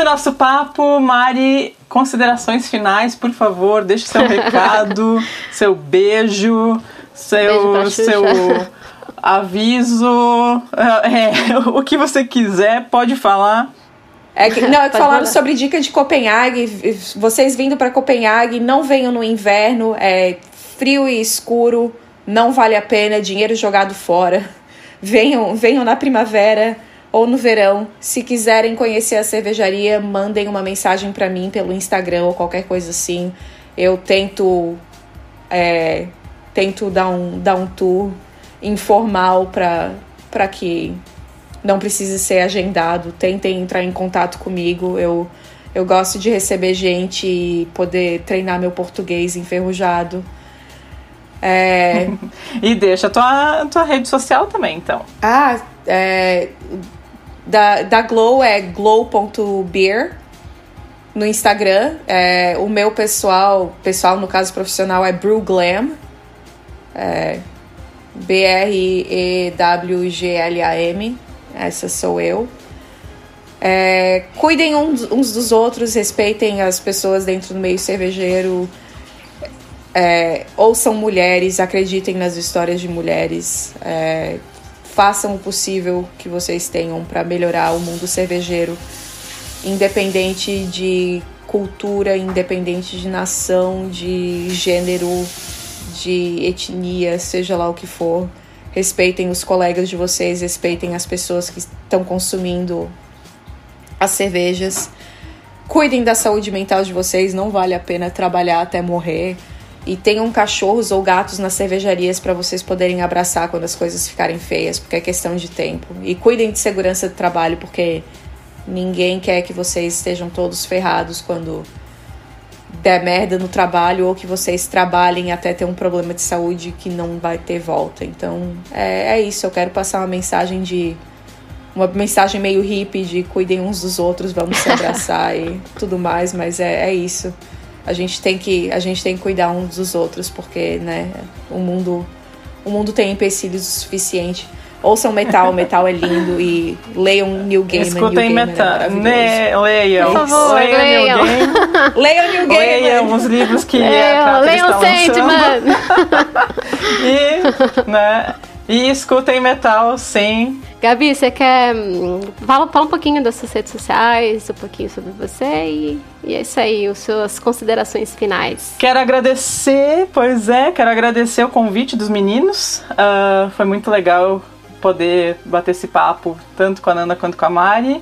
Do nosso papo. Mari, considerações finais, por favor. Deixe seu recado, seu beijo, seu, Beijo seu aviso. é, o que você quiser, pode falar. É que, não, é que falaram sobre dica de Copenhague. Vocês vindo para Copenhague, não venham no inverno, é frio e escuro, não vale a pena, dinheiro jogado fora. Venham, venham na primavera ou no verão. Se quiserem conhecer a cervejaria, mandem uma mensagem para mim pelo Instagram ou qualquer coisa assim. Eu tento é, tento dar um, dar um tour informal para que não precise ser agendado. Tentem entrar em contato comigo. Eu, eu gosto de receber gente e poder treinar meu português enferrujado. É, E deixa a tua, tua rede social também, então. ah, é, da, da Glow é glow.beer no Instagram. É, o meu pessoal, pessoal no caso profissional, é Brewglam. É, B-R-E-W-G-L-A-M. Essa sou eu. É, cuidem uns, uns dos outros, respeitem as pessoas dentro do meio cervejeiro. É, ouçam mulheres, acreditem nas histórias de mulheres. É, façam o possível que vocês tenham para melhorar o mundo cervejeiro, independente de cultura, independente de nação, de gênero, de etnia, seja lá o que for. Respeitem os colegas de vocês, respeitem as pessoas que estão consumindo as cervejas. Cuidem da saúde mental de vocês, não vale a pena trabalhar até morrer. E tenham cachorros ou gatos nas cervejarias para vocês poderem abraçar quando as coisas ficarem feias, porque é questão de tempo. E cuidem de segurança do trabalho, porque ninguém quer que vocês estejam todos ferrados quando der merda no trabalho ou que vocês trabalhem até ter um problema de saúde que não vai ter volta. Então é, é isso. Eu quero passar uma mensagem de. Uma mensagem meio hippie de cuidem uns dos outros, vamos se abraçar e tudo mais, mas é, é isso. A gente tem que a gente tem que cuidar uns dos outros porque, né, o mundo o mundo tem empecilhos o suficiente. Ouçam metal, metal é lindo e leiam New Gaiman. Escutem Gaiman é metal. maravilhoso. Ne, leiam. Por favor, leiam. leiam. Neil Gaiman. Leiam New Gaiman. Leiam os livros que a Leiam, Crater leiam. Sandman! E, né, e escutem metal, sim. Gabi, você quer. hum, Fala, fala um pouquinho das suas redes sociais, um pouquinho sobre você e, e é isso aí, as suas considerações finais. Quero agradecer, pois é, quero agradecer o convite dos meninos. Ah, foi muito legal poder bater esse papo, tanto com a Nanda quanto com a Mari.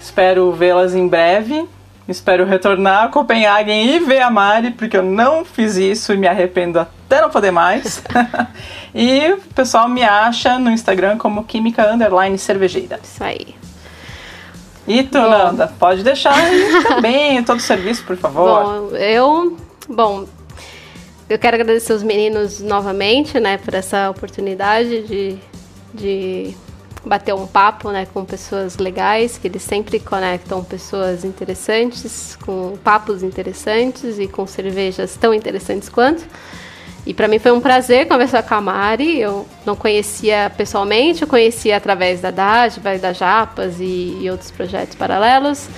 Espero vê-las em breve. Espero retornar a Copenhague e ver a Mari, porque eu não fiz isso e me arrependo até não poder mais. e o pessoal me acha no Instagram como Química Underline Cervejeira. Isso aí. E tu, Nanda, pode deixar aí também todo o serviço, por favor. Bom, eu. Bom, eu quero agradecer os meninos novamente, né, por essa oportunidade de, de bater um papo, né, com pessoas legais, que eles sempre conectam pessoas interessantes, com papos interessantes e com cervejas tão interessantes quanto. E para mim foi um prazer conversar com a Mari. Eu não conhecia pessoalmente, eu conhecia através da dádiva e da Japas e, e outros projetos paralelos.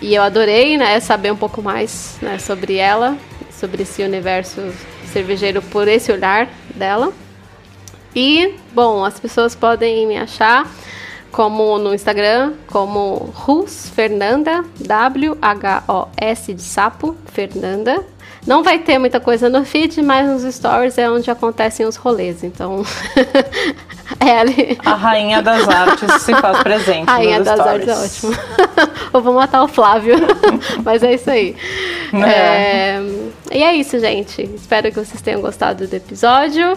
E eu adorei, né, saber um pouco mais né, sobre ela, sobre esse universo cervejeiro por esse olhar dela. E, bom, as pessoas podem me achar como no Instagram, como Rus Fernanda, W-H-O-S de sapo, Fernanda. Não vai ter muita coisa no feed, mas nos stories é onde acontecem os rolês, então... é ali. A rainha das artes se faz presente Rainha nos das stories. artes é ótimo. Eu vou matar o Flávio, mas é isso aí. É, E é isso, gente. Espero que vocês tenham gostado do episódio.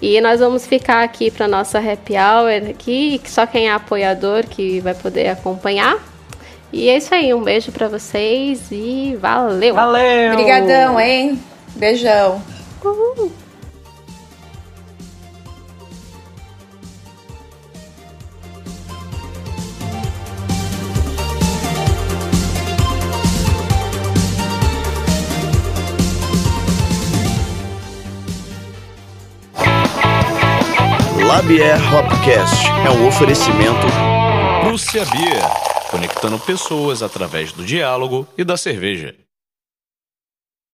E nós vamos ficar aqui para nossa happy hour aqui, que só quem é apoiador que vai poder acompanhar. E é isso aí, um beijo para vocês e valeu. Valeu. Obrigadão, hein? Beijão. Uhul. Labier Hopcast é um oferecimento Prússia Beer. conectando pessoas através do diálogo e da cerveja.